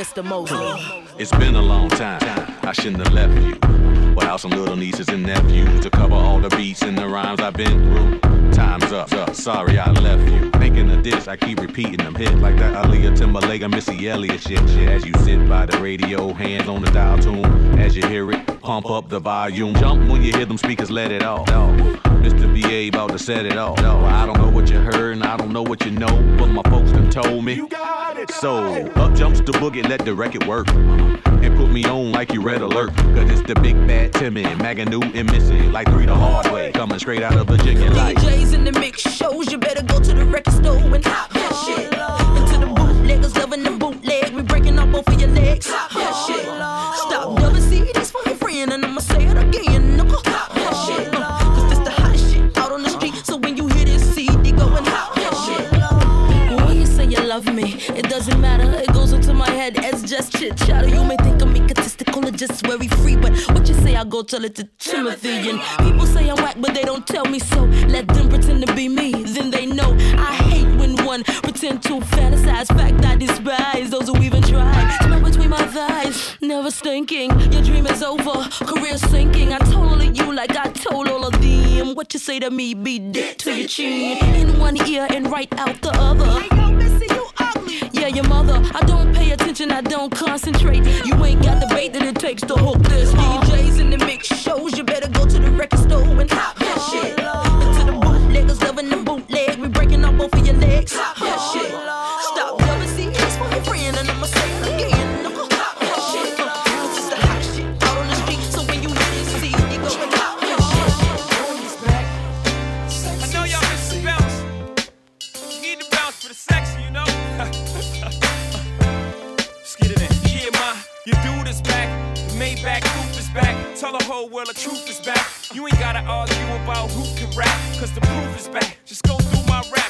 Mr. Mosley. It's been a long time. I shouldn't have left you. Without some little nieces and nephews to cover all the beats and the rhymes I've been through. Time's up. up. Sorry I left you. Thinking of this, I keep repeating them. Hit like that Aaliyah Timbaland and Missy Elliott shit, shit. As you sit by the radio, hands on the dial tune. As you hear it, pump up the volume. Jump when you hear them speakers, let it off. Mr. BA about to set it off. I don't know what you heard and I don't know what you know, but my folks done told me. You got it. So up jumps the boogie, let the record work. And put me on like you red alert. Cause it's the big bad Timmy, Magoo and Missy. Like three the hard way. Coming straight out of Virginia. Like DJs in the mix shows, you better go to the record store and hop that shit. Into the bootleggers loving the bootleg, we breaking up both of your legs. Hop that shit. Stop double CDs for just chit chatter. You may think I'm egotistical or just very free, but what you say, I go tell it to Timothy. And people say I'm whack, but they don't tell me so. Let them pretend to be me, then they know. I hate when one pretend to fantasize. Fact I despise those who even try. Smell between my thighs, never stinking. Your dream is over, career sinking. I told all of you like I told all of them. What you say to me, be dead to your chin. In one ear and right out the other. Yeah, your mother. I don't pay attention, I don't concentrate. You ain't got the bait that it takes to hook this. DJs in the mix shows, you better go to the record store and hop that shit. Into the bootleggers loving the bootleg, we breaking up both of your legs. Hop that shit. Tell the whole world the truth is back. You ain't gotta argue about who can rap, cause the proof is back. Just go through my raps.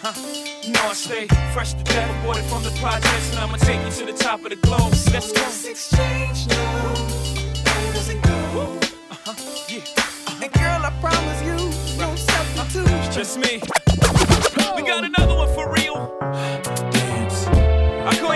Uh-huh. You know I stay fresh to death, aborted from the projects, and I'ma take you to the top of the globe. Let's go. Let's exchange now. Does it go? Uh-huh. Yeah. And girl, I promise you, no substitute. It's just me. We got another one for real. Dance. I you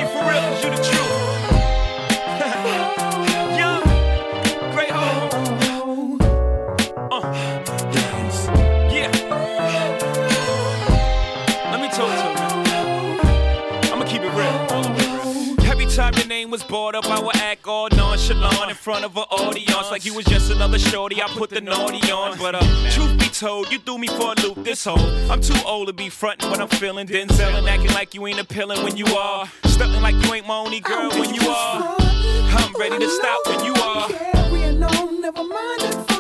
was brought up, I would act all nonchalant in front of an audience like you was just another shorty. I put the naughty on, but uh, truth be told, you threw me for a loop this whole. I'm too old to be frontin' when I'm feeling Denzel and acting like you ain't appealing when you are. Stuntin' like you ain't my only girl when you are. I'm ready to stop when you are. Carrying on, never mind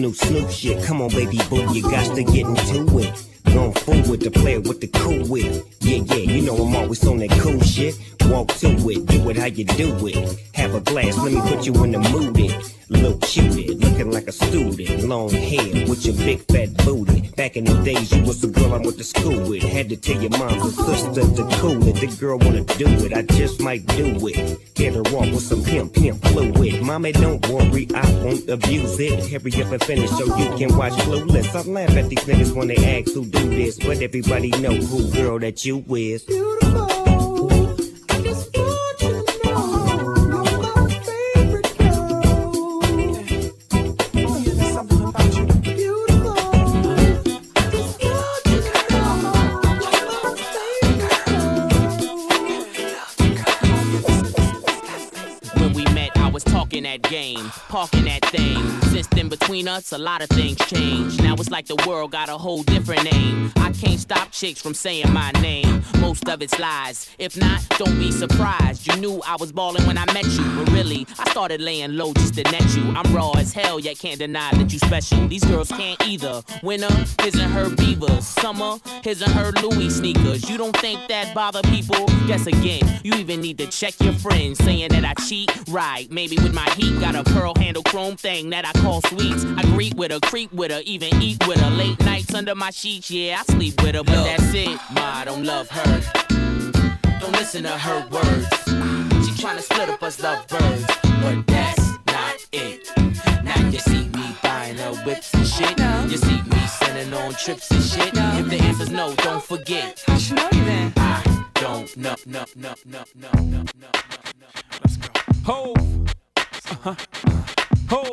New Snoop shit, come on, baby boo, you got to get into it. Going forward to play with the cool wit. Yeah, yeah, you know I'm always on that cool shit. Walk to it, do it how you do it. Have a glass, let me put you in the mood. It. Little cutie, looking like a student. Long hair with your big fat booty. Back in the days, you was the girl I went to school with. Had to tell your mom and sister to cool it. The girl wanna do it, I just might do it. Get her off with some pimp, pimp fluid. Mommy, don't worry, I won't abuse it. Hurry up and finish so you can watch Clueless. I laugh at these niggas when they ask who do this, but everybody know who girl that you is. Us, a lot of things change. Now it's like the world got a whole different name. I can't stop chicks from saying my name. Most of it's lies. If not, don't be surprised. You knew I was balling when I met you, but really, I started laying low just to net you. I'm raw as hell, yet can't deny that you special. These girls can't either. Winter, his and her beavers. Summer, his and her Louis sneakers. You don't think that bother people? Guess again, you even need to check your friends saying that I cheat. Right, maybe with my heat, got a pearl handle chrome thing that I call sweets. I greet with her, creep with her, even eat with her. Late nights under my sheets, yeah, I sleep with her, but that's it. Ma, I don't love her. Don't listen to her words. She tryna split up us lovebirds, but that's not it. Now you see me buying her whips and shit. You see me sending on trips and shit. If the answer's no, don't forget. I should know you then. I don't know, no, no, no, no, no, no, no. Ho. Uh-huh. Ho.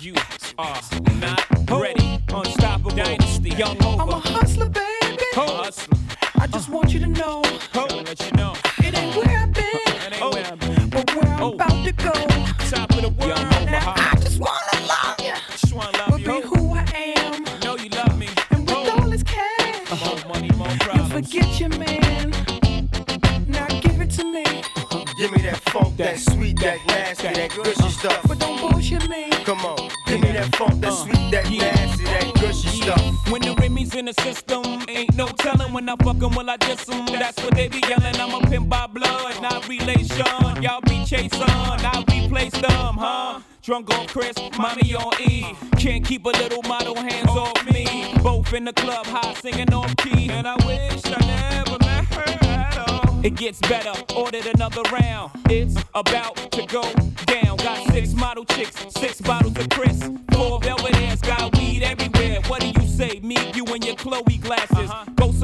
You are not ready. Unstoppable. Dynasty. Young Hova. I'm a hustler, baby. Ho. Hustler. I just want you to know. Ho. Let you know. It ain't where I've been. It ain't where I've been. But where I'm oh. about to go. Top of the world. Young Hova. Now I just wanna love you. Just wanna love but you. be who I am. Know you love me. And with all this cash. More money, more You problems. forget your man. Now give it to me. Give me that funk, that sweet, that nasty, that in the system, ain't no telling when I fuck 'em, will I diss 'em? That's what they be yelling. I'm a pimp by blood, not relation. Y'all be chasing, I replace them, huh? Drunk on Chris, mommy on E. Can't keep a little model hands off me. Both in the club, high singing off key. And I wish I never met her at all. It gets better, ordered another round. It's about to go down. Got six model chicks, six bottles of Chris.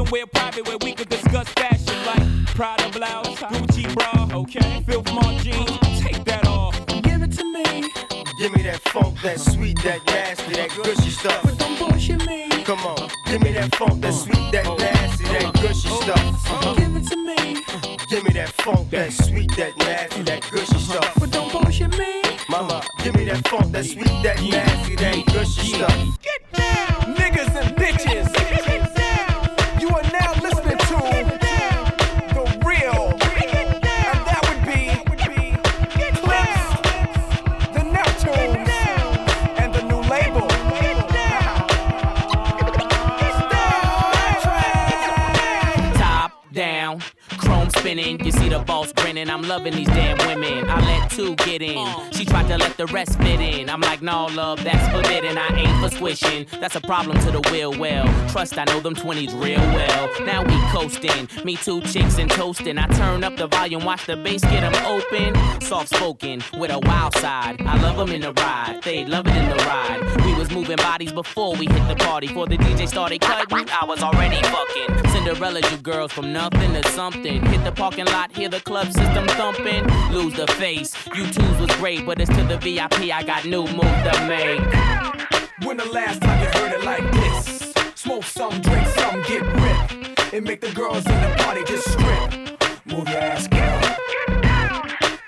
Somewhere private where we could discuss fashion like Prada blouse, Gucci bra, okay? Filth Mart jeans, take that off. Give it to me. Give me that funk, that sweet, that nasty, that gushy stuff. But don't bullshit me. Come on, give me that funk, that sweet, that nasty, that gushy oh, stuff. Oh, give it to me. Give me that funk, that sweet, that nasty, that gushy uh-huh. stuff. But don't bullshit me. Mama, give me that funk, that sweet, that nasty, that gushy stuff. Get down. Niggas and bitches. The boss I'm loving these damn women. I let two get in. She tried to let the rest fit in. I'm like, no, love, that's forbidden. I ain't for squishing. That's a problem to the will. Well, trust I know them 20s real well. Now we coasting. Me two chicks and toasting. I turn up the volume, watch the bass get them open. Soft spoken with a wild side. I love them in the ride. They love it in the ride. We was moving bodies before we hit the party. Before the DJ started cutting, I was already fucking. Cinderella, you girls from nothing to something. Hit the parking lot, hear the club system thumping. Lose the face. You twos was great, but it's to the VIP. I got new move to make. When the last time you heard it like this? Smoke some, drink some, get ripped. It make the girls in the party just strip. Move your ass, girl.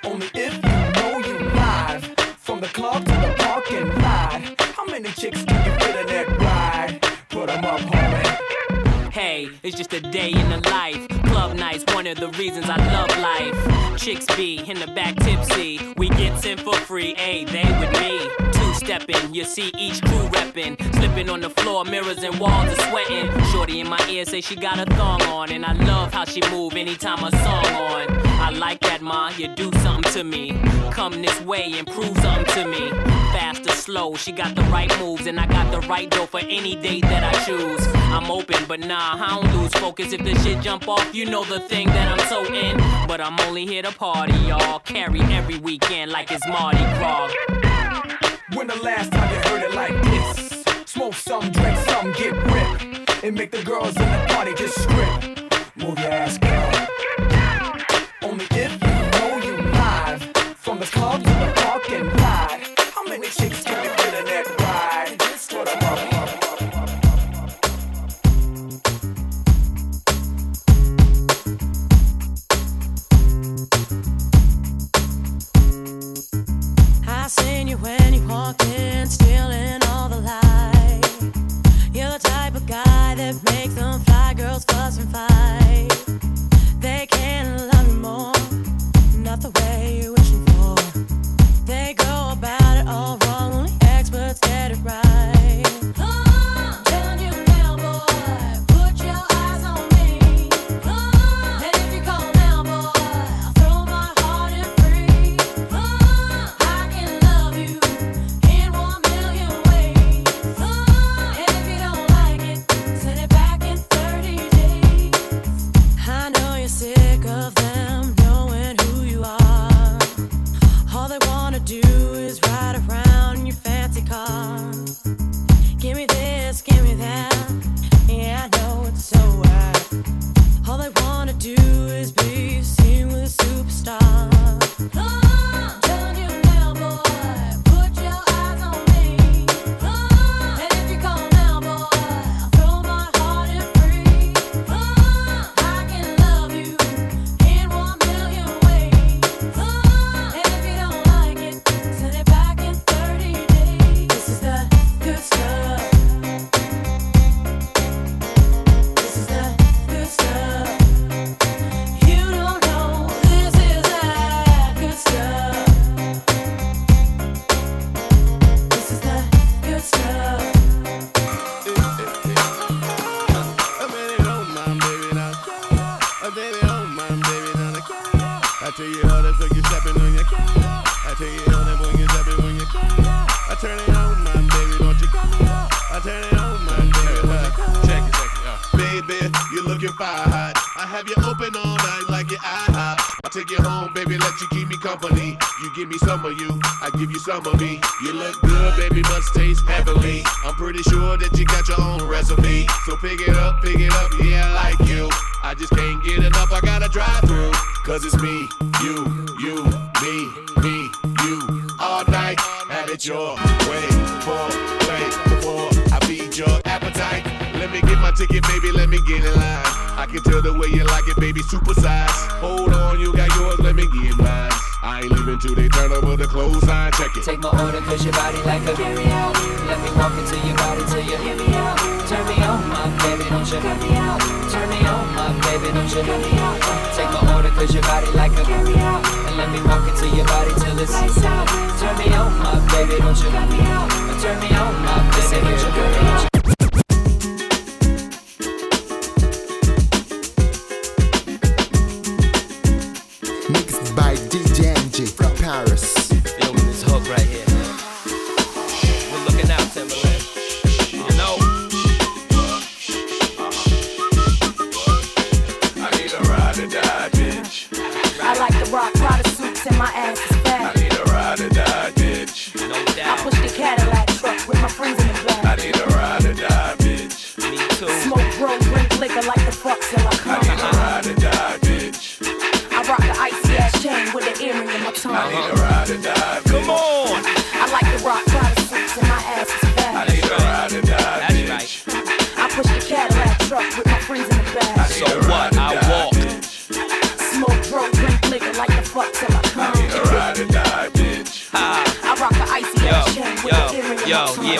Only if you know you live. From the club to the parking lot. How many chicks can you fit in that ride? Put 'em up, homie. Hey, it's just a day in the life. One of the reasons I love life. Chicks be in the back tipsy. We get in for free. A they with me. Two stepping, you see each crew repping. Slipping on the floor, mirrors and walls are sweating. Shorty in my ear say she got a thong on. And I love how she move anytime a song on. I like that, ma. You do something to me. Come this way and prove something to me. Fast or slow, she got the right moves. And I got the right dough for any date that I choose. I'm open, but nah, I don't lose focus. If the shit jump off, you know the thing that I'm so in. But I'm only here to party, y'all. Carry every weekend like it's Mardi Gras. When the last time you heard it like this? Smoke some, drink some, get ripped. And make the girls in the party just strip. Move your ass, girl. Only if you know you live from the club.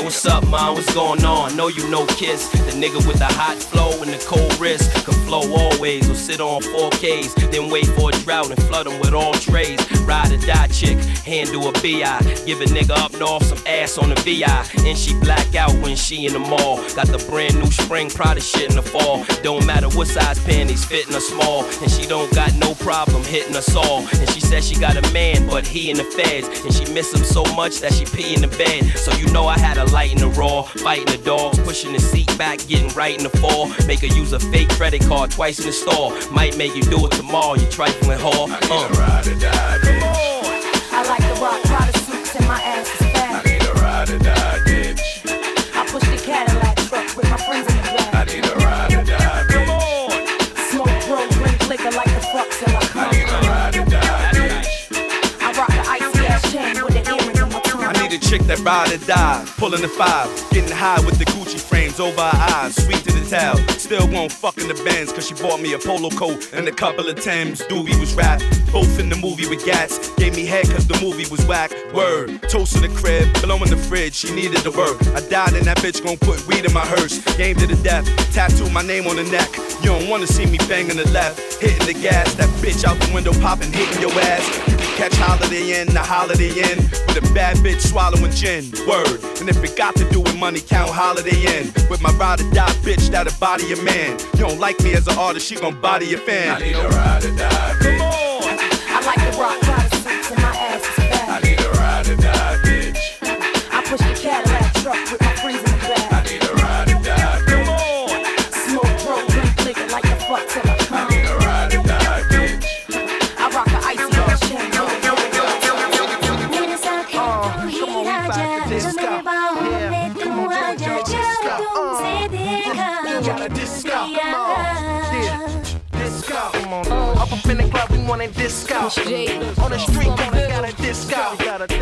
What's up, man? What's going on? Know you know Kiss, the nigga with the hot flow and the cold wrist. Can flow always or sit on 4Ks, then wait for a drought and flood them with all trays. Ride or die chick, handle a BI. Give a nigga up north some ass on the VI. And she black out when she in the mall. Got the brand new spring Prada shit in the fall. Don't matter what size panties, fitting or small. And she don't got no problem hitting us all. And she says she got a man, but he in the feds. And she miss him so much that she pee in the bed. So you know I had a light in the raw, fighting the dogs, pushing the seat back, getting right in the fall. Make her use a fake credit card twice in the store. Might make you do it tomorrow, you trifling whore. Uh. ride or die, I that ride or die, pulling the five, getting high with the Gucci frames over her eyes, sweet to the towel. Still won't fuck in the Benz, cause she bought me a polo coat and a couple of Timbs. Doobie was rap, both in the movie with gats. Gave me head cause the movie was whack. Word, toast to the crib, below in the fridge, she needed the work. I died and that bitch gon' put weed in my hearse. Game to the death, tattoo my name on the neck. You don't wanna see me banging the left, hitting the gas, that bitch out the window popping, hitting your ass. You can catch Holiday Inn, the Holiday Inn, with a bad bitch swallowing gin. Word, and if it got to do with money, count Holiday Inn. With my ride or die bitch that'll body a man. You don't like me as an artist, she gon' body your fan. I need a ride or die, bitch. I like the rock On the street corner, got a disco.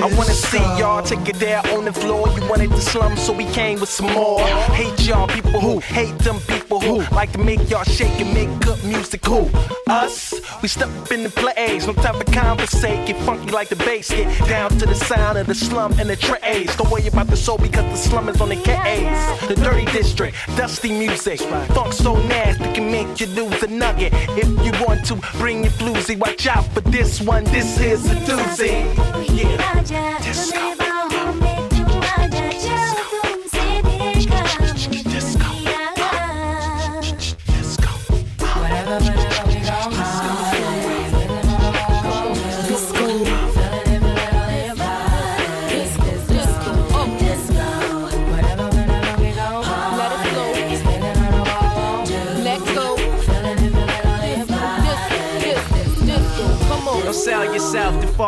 I wanna see y'all take it there on the floor. You wanted the slum, so we came with some more. Hate y'all people who hate them people who like to make y'all shake and make good music. Who? Us? We step in the place, no time for conversate. Get funky like the bass, get down to the sound of the slum and the trays. Don't worry about the soul because the slum is on the KAs. The dirty district, dusty music, funk so nasty can make you lose a nugget. If you want to bring your floozy, watch out for this one. This is a doozy. Yeah. Don't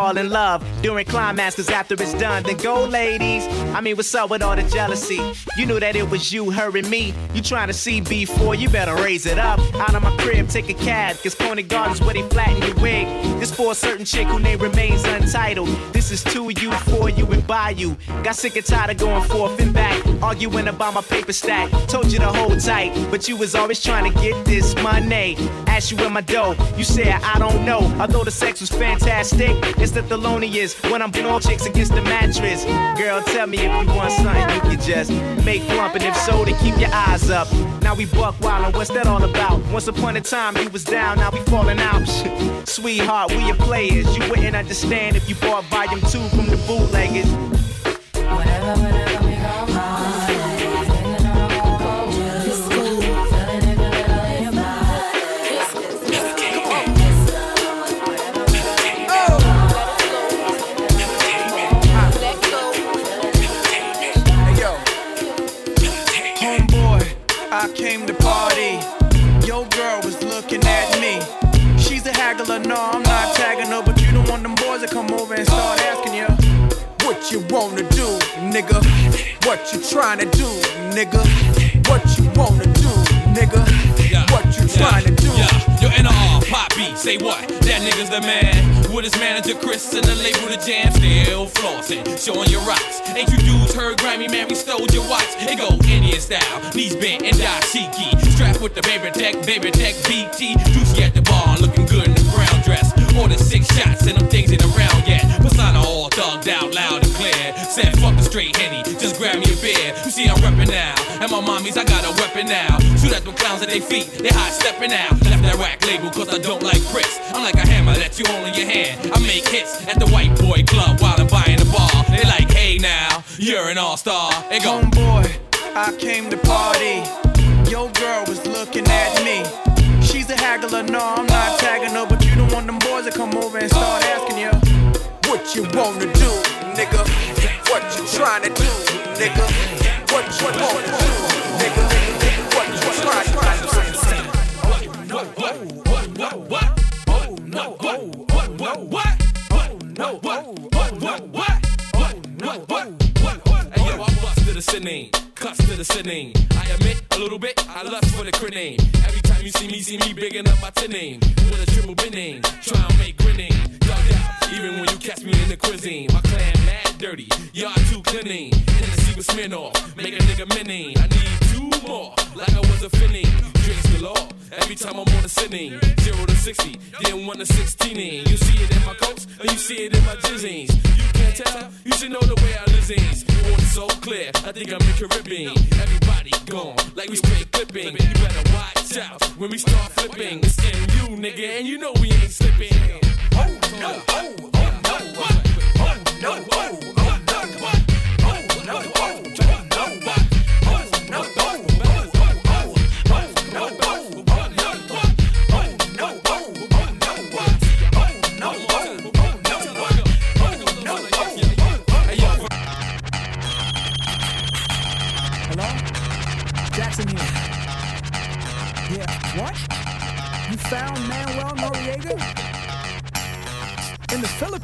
fall in love during climax, cause after it's done, then go, ladies. I mean, what's up with all the jealousy? You knew that it was you, her, and me. You trying to see before, you better raise it up. Out of my crib, take a cab, cause Coney Gardens where they flatten your wig. This for a certain chick who name remains untitled. This is to you, for you, and by you. Got sick and tired of going forth and back, arguing about my paper stack. Told you to hold tight, but you was always trying to get this money. Asked you where my dough, you said I don't know. Although the sex was fantastic, it's the Thelonious when I'm blowing chicks against the mattress. Girl, tell me if you want something you can just make plump, and if so, then keep your eyes up. Now we buck wild, and what's that all about? Once upon a time you was down, now we falling out. Sweetheart, we your players. You wouldn't understand if you bought volume two from the bootleggers. Hey you wanna do, nigga. What you trying to do, nigga. What you wanna do, nigga. What you trying to do. Yeah, yo, NR, Pop B, say what? That nigga's the man. With his manager Chris and the label The Jam, still flossing, showing your rocks. Ain't you dudes heard Grammy, man, we stole your watch. It go Indian style, knees bent and dashiki. Strapped with the baby tech, baby tech BT. Juicy at the bar, looking good in the brown dress. More than six shots and them things in ain't around yet. Persona all thugged out loud. Said fuck the straight henny, just grab me a beer. You see I'm reppin' now, and my mommies I got a weapon now. Shoot at them clowns at their feet, they high steppin' out. Left that rack label cause I don't like bricks. I'm like a hammer that you hold in your hand. I make hits at the white boy club while I'm buying the bar. They like, hey now, you're an all star. They go, Homeboy, I came to party. Your girl was looking at me. She's a haggler, no, I'm not tagging her, but you don't want them boys to come over and start asking you. What you wanna do, nigga? What you trying to do, nigga? What you wanna do, nigga? What you trying to do? What, what, what, what, what? Oh, no, oh, what, what, what? Oh, no, what, what, what, what? Oh, no, what, what, what? Hey yo, I bust to the cuss to the sinning. I admit a little bit, I lust for the crinning. Every time you see me, see me bigging up my tinning. With a triple binning, try and make grinning. Dug out, even when you catch me in the cuisine. My clan mad dirty, y'all too cleaning. Hennessy with Smirnoff, make a nigga minning. I need two more, like I was a finning. Drinks every time I'm on the sinning. Zero to 60, then one to 16. You see it in my coats, or you see it in my jizzings. You can't tell, you should know the way I lizines. Water so clear, I think I'm in Caribbean. Everybody gone, like we straight clipping. You better watch out when we start flipping. It's MU, nigga, and you know we ain't slipping. Oh, no, oh, oh, no? Oh, oh, oh, no, what? Oh,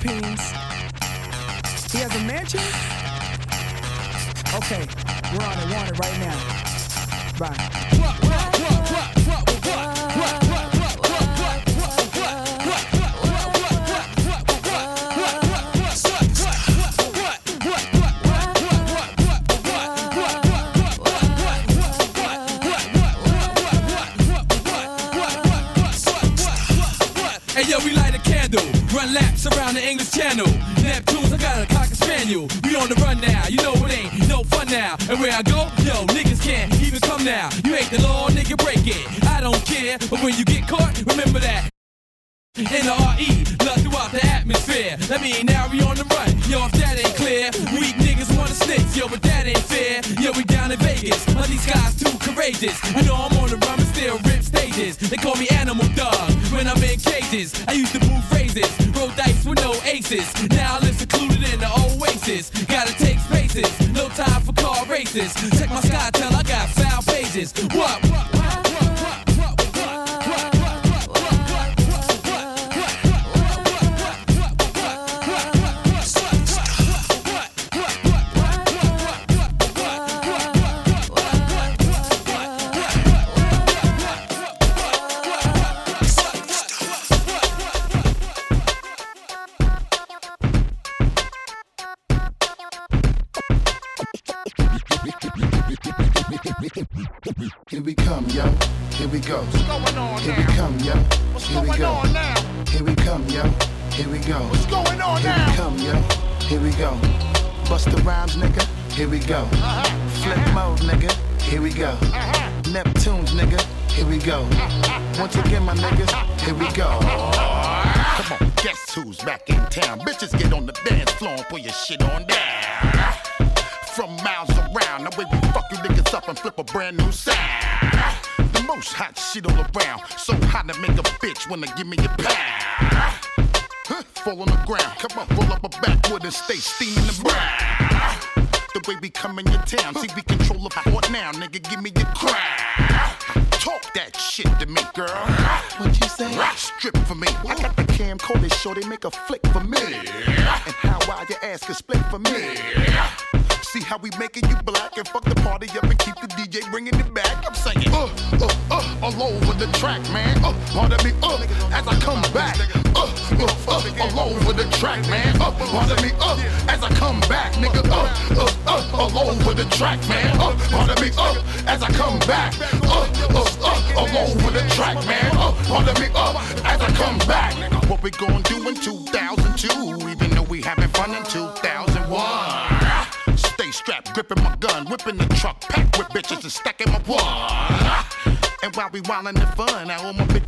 Philippines? He has a mansion? Okay, we're on it, it right now. Bye. Run laps around the English Channel. Neptunes, I got a cocker spaniel. We on the run now, you know it ain't no fun now. And where I go, yo, niggas can't even come now. You ain't the law, nigga, break it. I don't care, but when you get caught, remember that. N-R-E, love throughout the atmosphere. That mean now we on the run. Yo, if that ain't clear, weak niggas wanna snitch. Yo, but that ain't fair. Yo, we down in Vegas, but these guys too courageous. I know I'm on the run, but still rip stages. They call me Animal Dog when I'm in cages. I used to move phrases, roll dice with no aces. Now I live secluded in the oasis. Gotta take spaces, no time for car races. Check my sky, tell I got foul pages. What,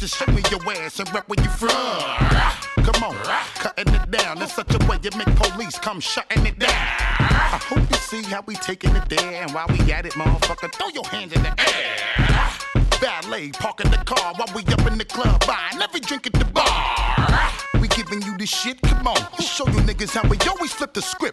bitches show me your ass and rep where you from. Come on, cutting it down in such a way you make police come shutting it down. I hope you see how we taking it there, and while we at it, motherfucker, throw your hands in the air. Valet parking the car while we up in the club buying every drink at the bar. We giving you this shit, come on. Show you niggas how we always flip the script,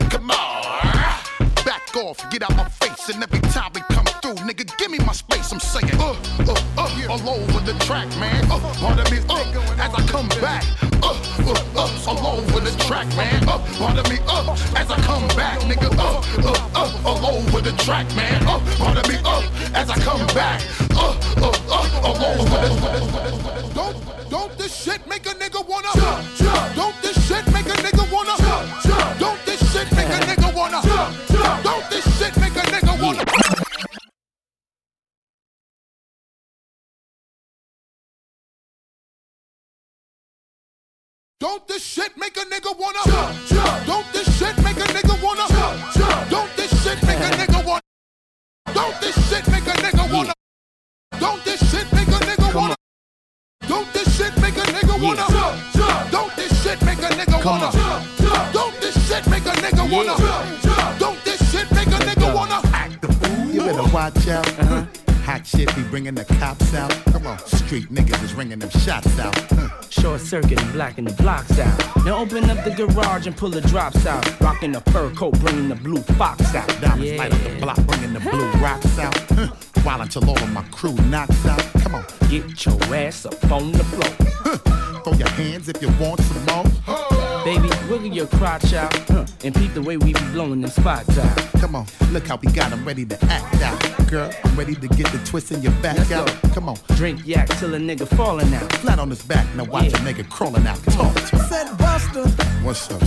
track, man. Pull the drops out. Rocking the fur coat, bringing the blue fox out. Diamonds light up the block, bringing the blue rocks out. While until all of my crew knocks out. Come on, Get your ass up on the floor. throw your hands if you want some more. Baby, wiggle your crotch out. Huh. And peep the way we be blowing them spots out. Come on, look how we got got 'em ready to act out. Girl, I'm ready to get the twist in your back Let's out. go. Come on, Drink yak till a nigga falling out. flat on his back, now watch Yeah. a nigga crawling out. Talk to me. Said Buster, What's up,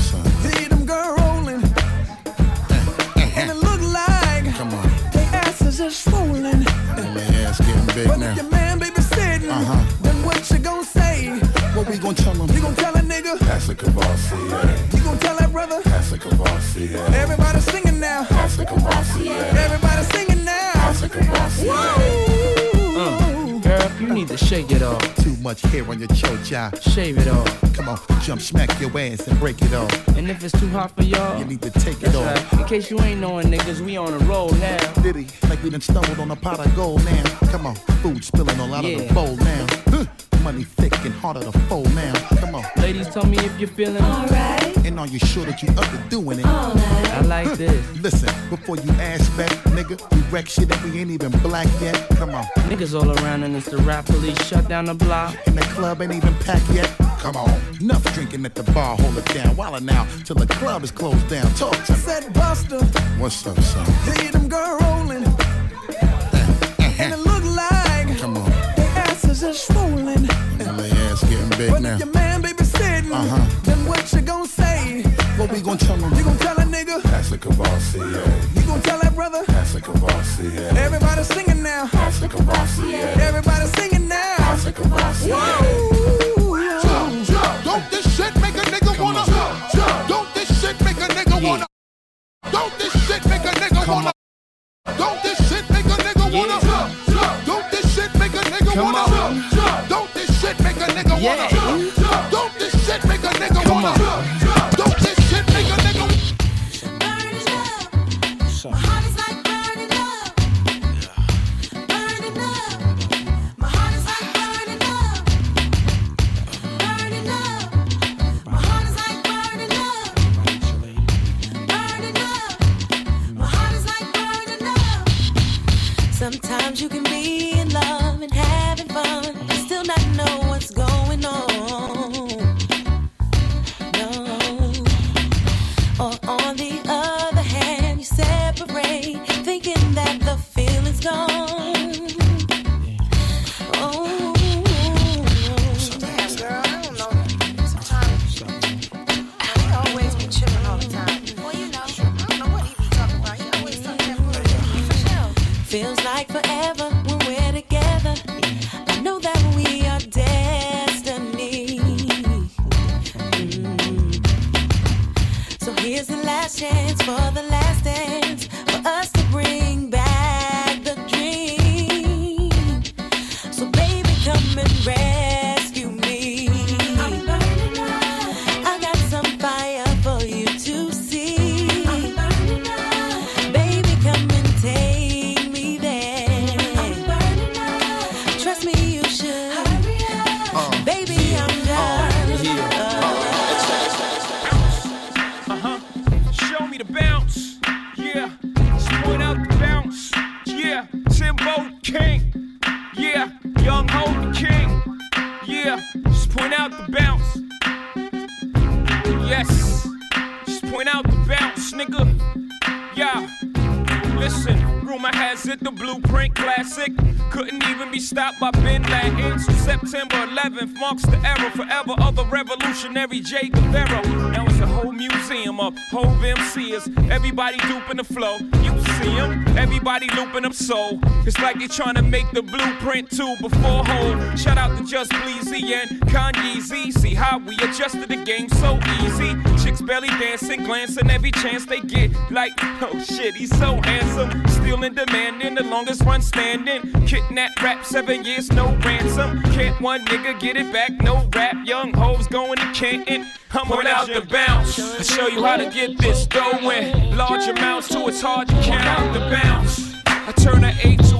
What tell him? You gon' tell a nigga? That's a Courvoisier. You gon' tell that brother? That's a Courvoisier. Everybody singing now. That's a Courvoisier. Everybody singing now. That's a Courvoisier. Uh, girl, you need to shake it off. Too much hair on your chocha. Shave it off. Come on, jump, smack your ass and break it off. And if it's too hot for y'all, You need to take it that's off. right. In case you ain't knowing, niggas, we on a roll now. Diddy, like we done stumbled on a pot of gold now. Come on, food spilling all out of the bowl now. Huh. Money thick and harder to fold now. Come on, Ladies, tell me if you're feeling alright. and are you sure that you up to doing it? I like this. Listen, before you ask back, nigga, we wreck shit and we ain't even black yet. Come on, Niggas all around and it's the rap police shut down the block. and the club ain't even packed yet. Come on, enough drinking at the bar, hold it down. While now, till the club is closed down. Talk to me. Said Buster, What's up, son? see them girl rolling. Uh-huh. And it asses is swollen. my ass getting big But now. if your man baby sitting, Uh-huh. then what you gon' say? What we gonna tell him? You gon' tell a nigga? That's a Courvoisier. You gon' tell that brother? That's a Courvoisier. Everybody singing now. That's a Courvoisier. Everybody singing now. That's a Jump, jump. Don't this shit make a nigga wanna jump, jump. Don't this shit make a nigga wanna Don't this shit make a nigga wanna Don't this shit nigga Come wanna on. jump, jump. Don't this shit make a nigga wanna Yeah. jump, jump. Don't this shit make a nigga Come wanna on. jump, jump. Don't this shit make a nigga Burning up. My heart is like burning up. Burning up. My heart is like burning up. Burning up. My heart is like burning up. Burning up. My heart is like burning up. Sometimes you can revolutionary J. Guevara. Now it's a whole museum of Hove MCs. Everybody duping the flow. You see them, everybody looping up soul. It's like they trying to make the blueprint too before whole. Shout out to Just Bleezy and Kanye Z. See how we adjusted the game so easy. Chicks belly dancing, glancing every chance they get. Like, oh shit, he's so handsome. Still in demand in the longest run standing. Kidnap rap, seven years, no ransom. Can't one nigga get it back, no rap. Young hoes going to Canton. Point out the bounce. I show you how to get this dough going. Large amounts to it's hard to count out the bounce. I turn an eight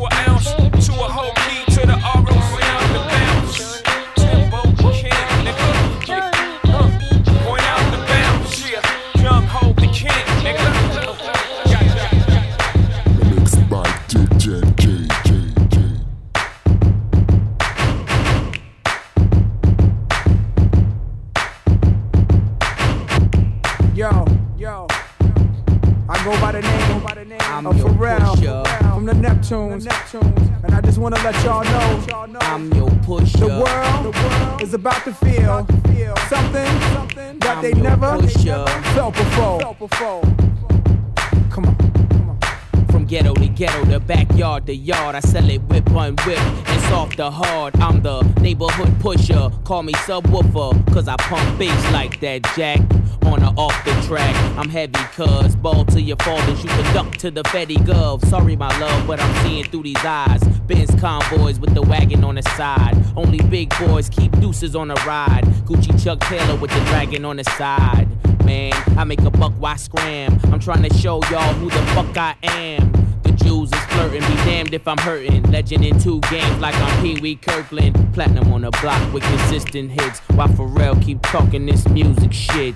about to feel something that they never felt before. Come on. From ghetto to ghetto, the backyard to yard, I sell it whip on whip it's soft to hard. I'm the neighborhood pusher. Call me subwoofer, cause I pump bass like that jack. Or off the track, I'm heavy, cuz ball to your fathers, you can duck to the Fetty Gov. Sorry, my love, but I'm seeing through these eyes. Benz convoys with the wagon on the side. Only big boys keep deuces on the ride. Gucci Chuck Taylor with the dragon on the side. Man, I make a buck, why scram? I'm trying to show y'all who the fuck I am. The Jews is flirting, be damned if I'm hurting. Legend in two games like I'm Pee Wee Kirkland. Platinum on the block with consistent hits. While Pharrell keep talking this music shit.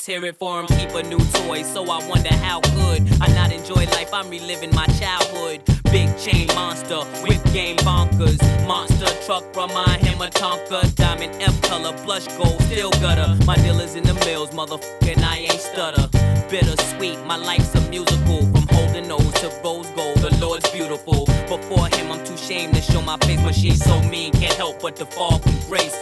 Let's hear it for him. Keep a new toy, so I wonder how could I not enjoy life? I'm reliving my childhood. Big chain monster, whip game bonkers. Monster truck, remind him of Tonka. Diamond F color, blush gold, still gutter. My dealers in the mills, motherfucking I ain't stutter. Bittersweet, my life's a musical. From holding nose to rose gold, the Lord's beautiful. Before him, I'm too shamed to show my face, but she's so mean, can't help but to fall from grace.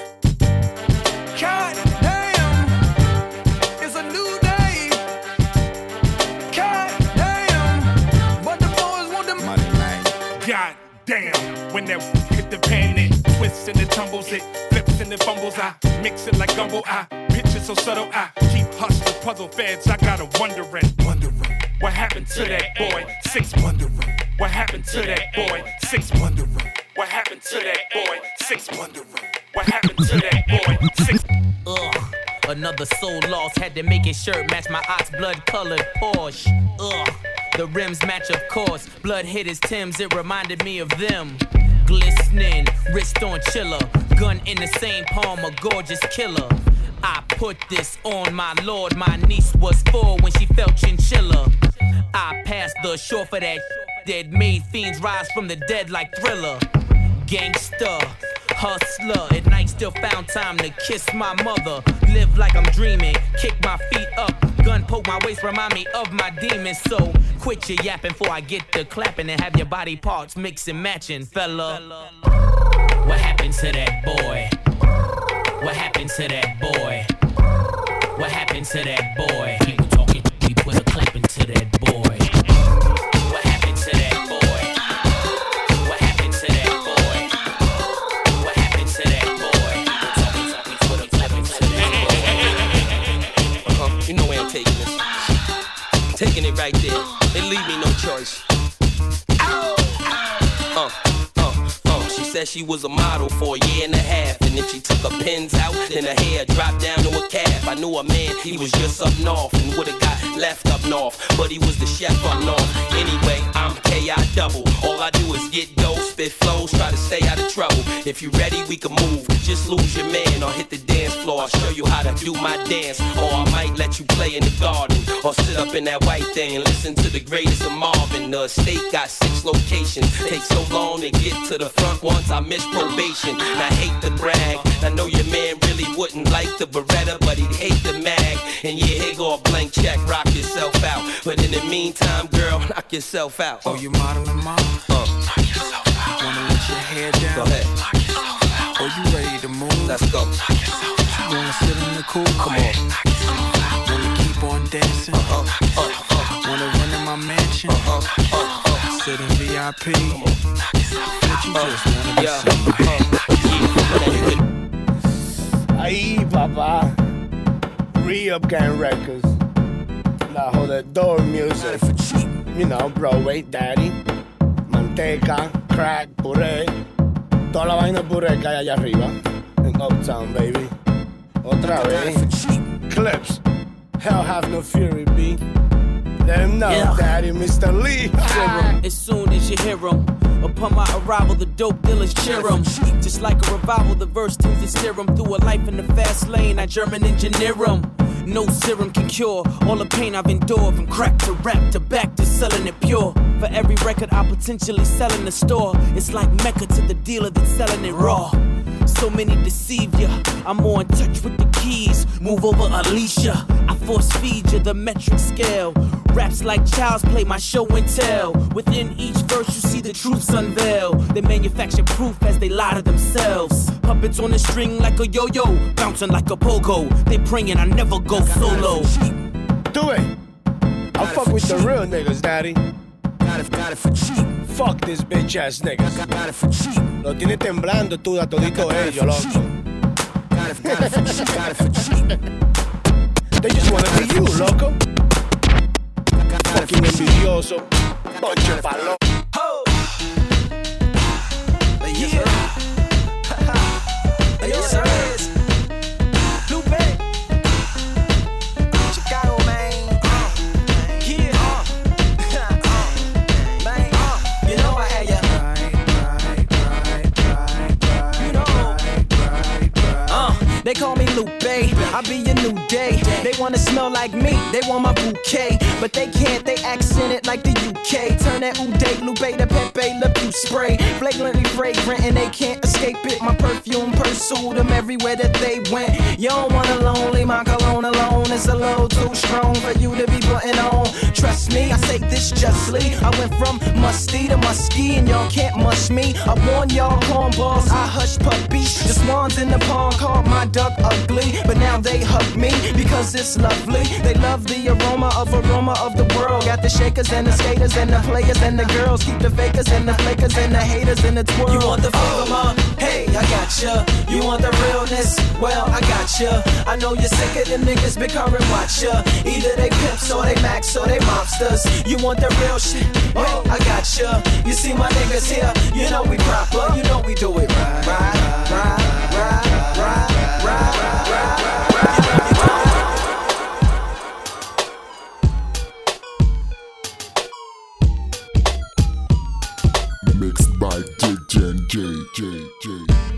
Twists and it tumbles, it flips and it fumbles. I mix it like gumbo. I picture so subtle. I keep hustling puzzle feds. I got to wondering, wondering what happened to that boy. Six wondering what happened to that boy. Six wondering what happened to that boy. Six wondering what happened to that boy. Six. Ugh. Another soul lost, had to make his shirt match my ox blood colored Porsche. Ugh. The rims match, of course. Blood hit his Tims, it reminded me of them. Glistening, wrist on chiller. Gun in the same palm, a gorgeous killer. I put this on my lord. My niece was four when she felt chinchilla. I passed the shore for that that made fiends rise from the dead like thriller. Gangster, hustler. At night, still found time to kiss my mother. Live like I'm dreaming, kick my feet up. Gun poke my waist, remind me of my demons. So quit your yapping before I get the clapping and have your body parts mix and matching, fella. What happened to that boy? What happened to that boy? What happened to that boy? People talking, we put a clip into that boy. I'm taking it right there. Leave me no choice. Uh, uh, uh. She said she was a model for a year and a half. And if she took her pins out, then her hair dropped down to a calf. I knew a man, he was just up north and would've got left up north. But he was the chef up north. Anyway, I'm KI double. All I do is get dough, spit flows, try to stay out of trouble. If you ready, we can move. Just lose your man or hit the dance floor. I'll show you how to do my dance. Or I might let you play in the garden. Or sit up in that white thing and listen to the greatest of Marvin. The state got six locations. Takes so long to get to the front once I miss probation. I hate to brag. I know your man really wouldn't like the Beretta, but he'd hate the mag. And yeah, here go a blank check, rock yourself out. But in the meantime, girl, knock yourself out. Oh, you modeling, mom? Uh, Knock yourself out. Wanna let your hair down? Go ahead. Knock yourself out. Oh, you ready to move? Let's go. Knock yourself out. You wanna sit in the cool? Come on. Knock yourself out. Wanna keep on dancing? Uh-huh. uh, uh, Wanna run in my mansion? uh, uh, uh. Sit in VIP? Knock yourself out. You just wanna be Yeah. seen. Ahí, papá. Re-Up Gang Records. La jodedor music. You know, Broadway Daddy. Manteca, crack, puré. Toda la vaina puré que hay allá arriba. En Uptown, baby. Otra vez. Clipse. Hell have no fury, B. Let him know, Yeah. Daddy, Mr. Lee. Ah. As soon as you hear 'em, upon my arrival, the dope dealers cheer 'em. Just like a revival, the verse tends to steer 'em through a life in the fast lane. I German engineer engineer 'em. No serum can cure all the pain I've endured from crack to rap to back to selling it pure. For every record I potentially sell in the store, it's like Mecca to the dealer that's selling it raw. So many deceive ya. I'm more in touch with the keys. Move over, Alicia. I force feed you the metric scale. Raps like child's play, my show and tell. Within each verse, you see the truths unveil. They manufacture proof as they lie to themselves. Puppets on a string like a yo yo, bouncing like a pogo. They praying I never go solo. Do it. I fuck with the real niggas, daddy. Got it, got it for cheap. Fuck this bitch ass niggas. Got it for cheap. Lo tiene temblando tú a todito ellos, loco. Got it, got it for cheap. Got it for cheap. They just wanna be you, loco. Fucking envidioso. Bunch of palo. Yes, they call me Lupe. I be your new day. They wanna smell like me. They want my bouquet, but they can't. They accent it like the UK. Turn that Uday Lupe to Pepe Le Pew spray. Flagrantly fragrant, and they can't escape it. My perfume pursued them everywhere that they went. You don't want a lonely, my cologne alone is a little too strong for you to be putting on. Trust me, I say this justly. I went from musty to musky, and y'all can't mush me. I warn y'all cornballs, I hush puppies. The swans in the pond called my duck ugly, but now they hug me because it's lovely. They love the aroma of aroma of the world. Got the shakers and the skaters and the players and the girls. Keep the fakers and the flakers and the haters in the twirl. You want the flavor, oh. ma? Hey, I gotcha. You want the realness? Well, I gotcha. I know you're sick of them niggas big current watcha. Either they pimps or they max or they mobsters. You want the real shit? Well, I gotcha. You see my niggas here? You know we proper. You know we do it right, right, right, right, right, right, Mixed by DJ, J, J, J.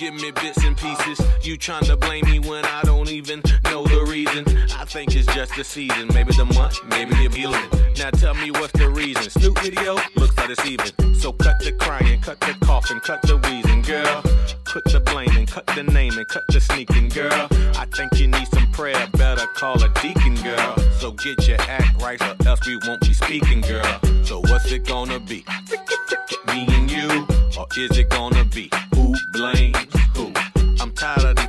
give me bits and pieces. You trying to blame me when I don't even know the reason. I think it's just the season. Maybe the month, maybe the feeling. Now tell me what's the reason. Snoop video looks like it's even. So cut the crying, cut the coughing, cut the wheezing, girl. Quit the blaming, cut the naming, cut the sneaking, girl. I think you need some prayer. Better call a deacon, girl. So get your act right, or else we won't be speaking, girl. So what's it gonna be? Or is it gonna be who blames who? I'm tired of